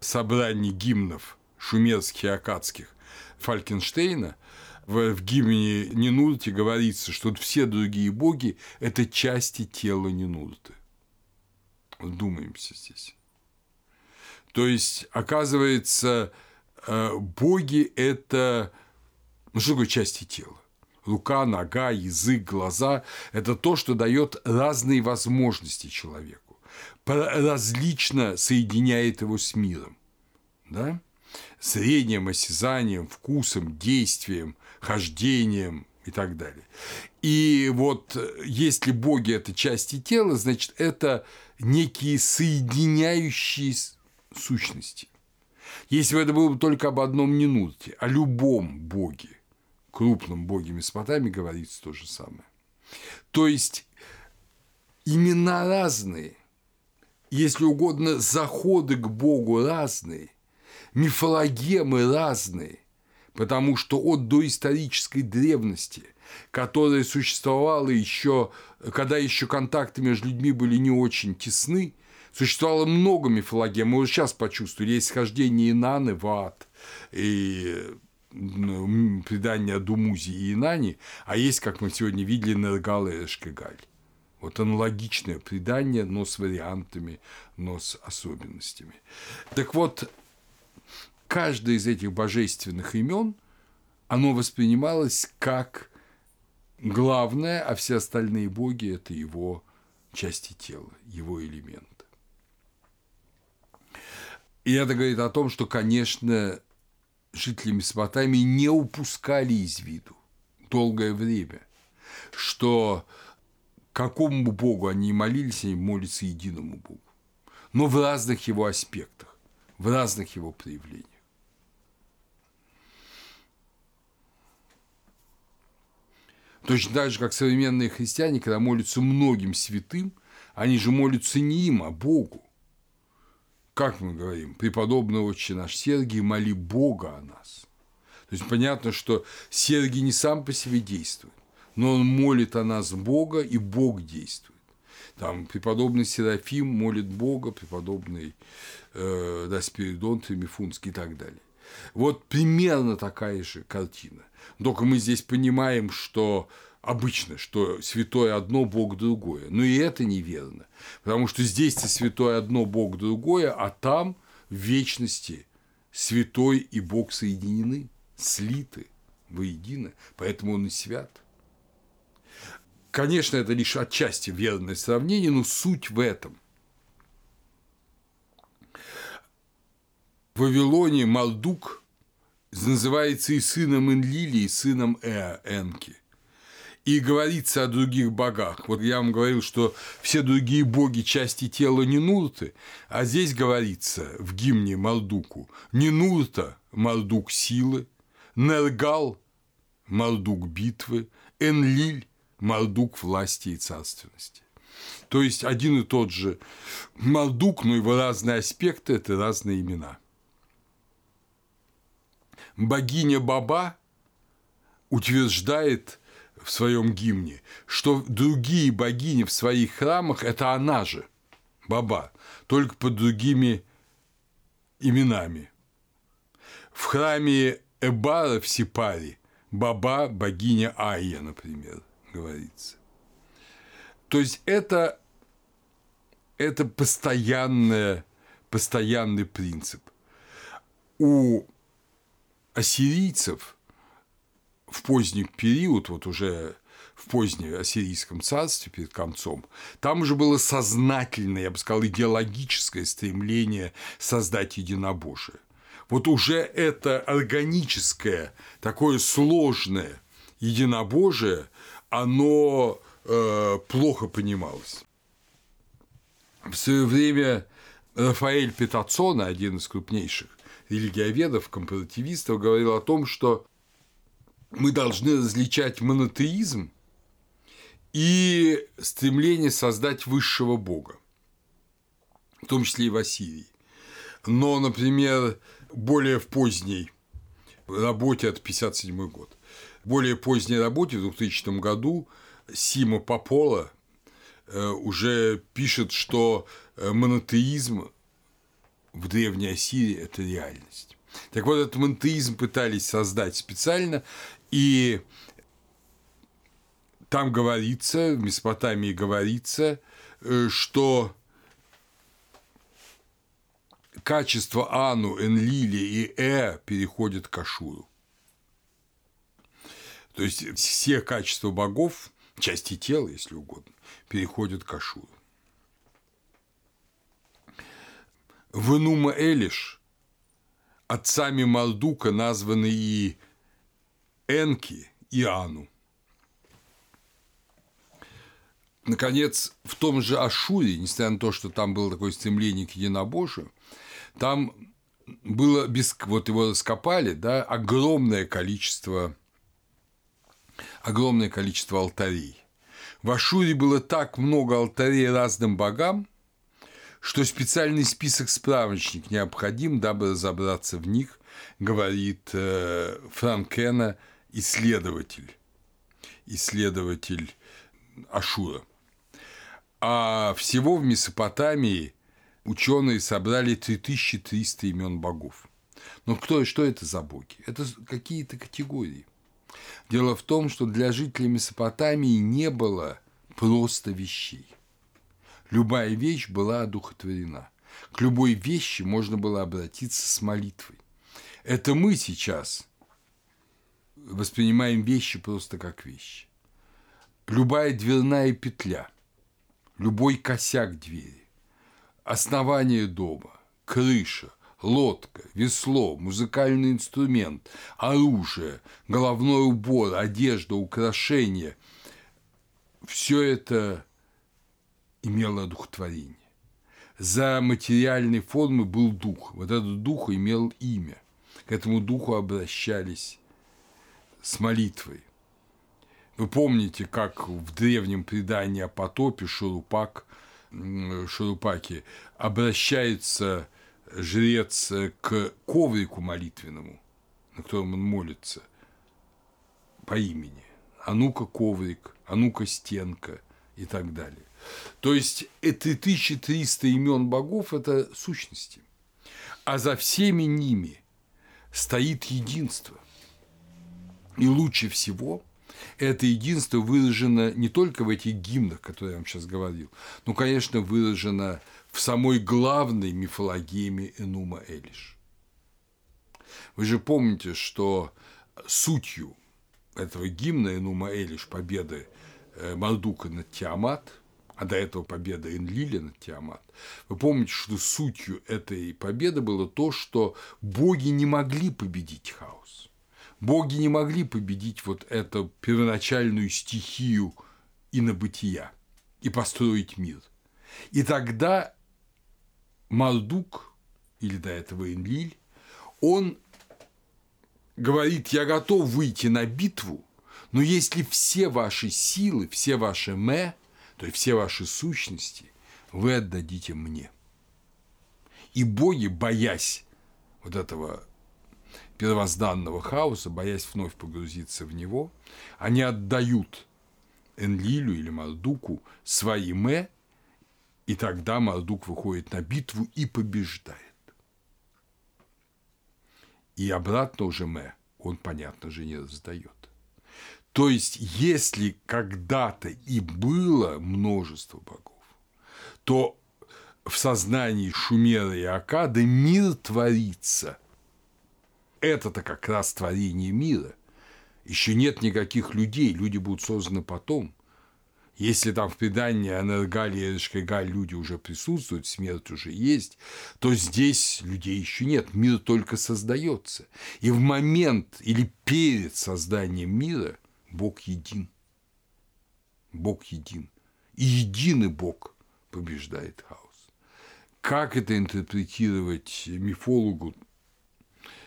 S1: собрании гимнов шумерских и акадских Фалькенштейна, в, в гимне Нинурти говорится, что все другие боги – это части тела Нинурты. Думаемся здесь. То есть, оказывается, э, боги – это ну, что такое части тела? Рука, нога, язык, глаза – это то, что дает разные возможности человеку различно соединяет его с миром. Да? Зрением, осязанием, вкусом, действием, хождением и так далее. И вот если боги – это части тела, значит, это некие соединяющие сущности. Если бы это было бы только об одном Нинурте, о любом боге, крупном боге Месопотамии говорится то же самое. То есть имена разные – если угодно, заходы к Богу разные, мифологемы разные, потому что от доисторической древности, которая существовала еще, когда еще контакты между людьми были не очень тесны, существовало много мифологем. Мы уже сейчас почувствовали, есть схождение Инаны в ад, и ну, предание о Думузе и Инане, а есть, как мы сегодня видели, Нергал и Эшкегаль. Вот аналогичное предание, но с вариантами, но с особенностями. Так вот, каждое из этих божественных имен, оно воспринималось как главное, а все остальные боги – это его части тела, его элементы. И это говорит о том, что, конечно, жители Месопотамии не упускали из виду долгое время, что какому Богу они молились, они молятся единому Богу. Но в разных его аспектах, в разных его проявлениях. Точно так же, как современные христиане, когда молятся многим святым, они же молятся не им, а Богу. Как мы говорим, преподобный отче наш Сергий, моли Бога о нас. То есть понятно, что Сергий не сам по себе действует но он молит о нас Бога, и Бог действует. Там преподобный Серафим молит Бога, преподобный э, да, Спиридон Тремифунский и так далее. Вот примерно такая же картина. Только мы здесь понимаем, что обычно, что святое одно, Бог другое. Но и это неверно. Потому что здесь-то святое одно, Бог другое, а там в вечности святой и Бог соединены, слиты воедино, поэтому он и свят. Конечно, это лишь отчасти верное сравнение, но суть в этом. В Вавилоне Малдук называется и сыном Энлили, и сыном Э Энки. И говорится о других богах. Вот я вам говорил, что все другие боги части тела Нинурты, а здесь говорится в гимне Малдуку Нинурта – Малдук силы, Нергал – Малдук битвы, Энлиль Мардук власти и царственности. То есть один и тот же Мардук, но его разные аспекты – это разные имена. Богиня Баба утверждает в своем гимне, что другие богини в своих храмах – это она же, Баба, только под другими именами. В храме Эбара в Сипаре Баба – богиня Айя, например, говорится. То есть это, это постоянное, постоянный принцип. У ассирийцев в поздний период, вот уже в позднем ассирийском царстве перед концом, там уже было сознательное, я бы сказал, идеологическое стремление создать единобожие. Вот уже это органическое, такое сложное единобожие, оно э, плохо понималось. В свое время Рафаэль Петацона, один из крупнейших религиоведов, компаративистов, говорил о том, что мы должны различать монотеизм и стремление создать высшего бога, в том числе и в Ассирии. Но, например, более в поздней работе от 1957 год, более поздней работе в 2000 году Сима Попола э, уже пишет, что э, монотеизм в Древней Ассирии – это реальность. Так вот, этот монотеизм пытались создать специально, и там говорится, в Месопотамии говорится, э, что качество Ану, Энлили и Э переходят к Ашуру. То есть все качества богов, части тела, если угодно, переходят к Ашуру. В Энума Элиш отцами Мaldука названы и Энки, и Ану. Наконец, в том же Ашуре, несмотря на то, что там было такое стремление к единобожию, там было, без, вот его раскопали, да, огромное количество, огромное количество алтарей. В Ашуре было так много алтарей разным богам, что специальный список справочник необходим, дабы разобраться в них, говорит э, Франкена, исследователь, исследователь Ашура. А всего в Месопотамии ученые собрали 3300 имен богов. Но кто и что это за боги? Это какие-то категории. Дело в том, что для жителей Месопотамии не было просто вещей. Любая вещь была одухотворена. К любой вещи можно было обратиться с молитвой. Это мы сейчас воспринимаем вещи просто как вещи. Любая дверная петля, любой косяк двери, основание дома, крыша, лодка, весло, музыкальный инструмент, оружие, головной убор, одежда, украшения – все это имело одухотворение. За материальной формой был дух. Вот этот дух имел имя. К этому духу обращались с молитвой. Вы помните, как в древнем предании о потопе Шурупак – Шурупаки, обращается жрец к коврику молитвенному, на котором он молится, по имени. А ну-ка коврик, а ну-ка стенка и так далее. То есть это 1300 имен богов – это сущности. А за всеми ними стоит единство. И лучше всего – это единство выражено не только в этих гимнах, которые я вам сейчас говорил, но, конечно, выражено в самой главной мифологеме Энума Элиш. Вы же помните, что сутью этого гимна Энума Элиш победы э, Мардука над Тиамат, а до этого победа Энлиля над Тиамат, вы помните, что сутью этой победы было то, что боги не могли победить хаос. Боги не могли победить вот эту первоначальную стихию инобытия и построить мир. И тогда Мардук, или до этого Энлиль, он говорит, я готов выйти на битву, но если все ваши силы, все ваши ме, то есть все ваши сущности, вы отдадите мне. И боги, боясь вот этого первозданного хаоса, боясь вновь погрузиться в него, они отдают Энлилю или Мардуку свои мэ И тогда Мардук выходит на битву и побеждает. И обратно уже Мэ, он, понятно же, не раздает. То есть, если когда-то и было множество богов, то в сознании Шумера и Акады мир творится. Это-то как раз творение мира. Еще нет никаких людей, люди будут созданы потом. Если там в предании Анаргали и Эшкагаль люди уже присутствуют, смерть уже есть, то здесь людей еще нет, мир только создается. И в момент или перед созданием мира Бог един. Бог един. И единый Бог побеждает хаос. Как это интерпретировать мифологу,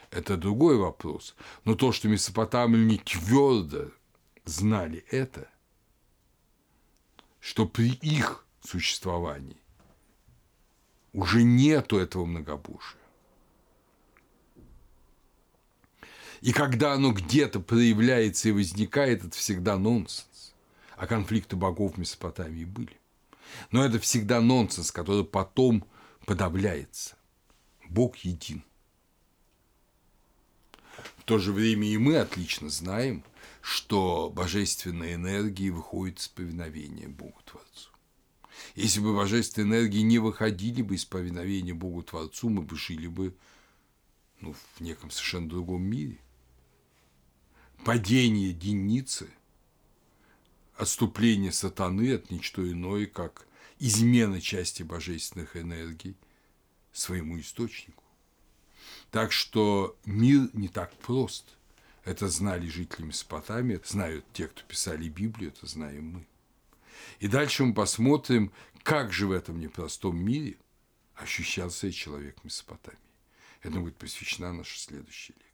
S1: это другой вопрос. Но то, что месопотамляне твердо знали это – что при их существовании уже нету этого многобожия. И когда оно где-то проявляется и возникает, это всегда нонсенс. А конфликты богов в Месопотамии были. Но это всегда нонсенс, который потом подавляется. Бог един. В то же время и мы отлично знаем, что божественная энергия выходит из повиновения Богу Творцу. Если бы божественные энергии не выходили бы из повиновения Богу Творцу, мы бы жили бы ну, в неком совершенно другом мире. Падение единицы, отступление сатаны от ничто иное, как измена части божественных энергий своему источнику. Так что мир не так прост – это знали жители Месопотамии, знают те, кто писали Библию, это знаем мы. И дальше мы посмотрим, как же в этом непростом мире ощущался человек Месопотамии. Это будет посвящена наша следующая лекция.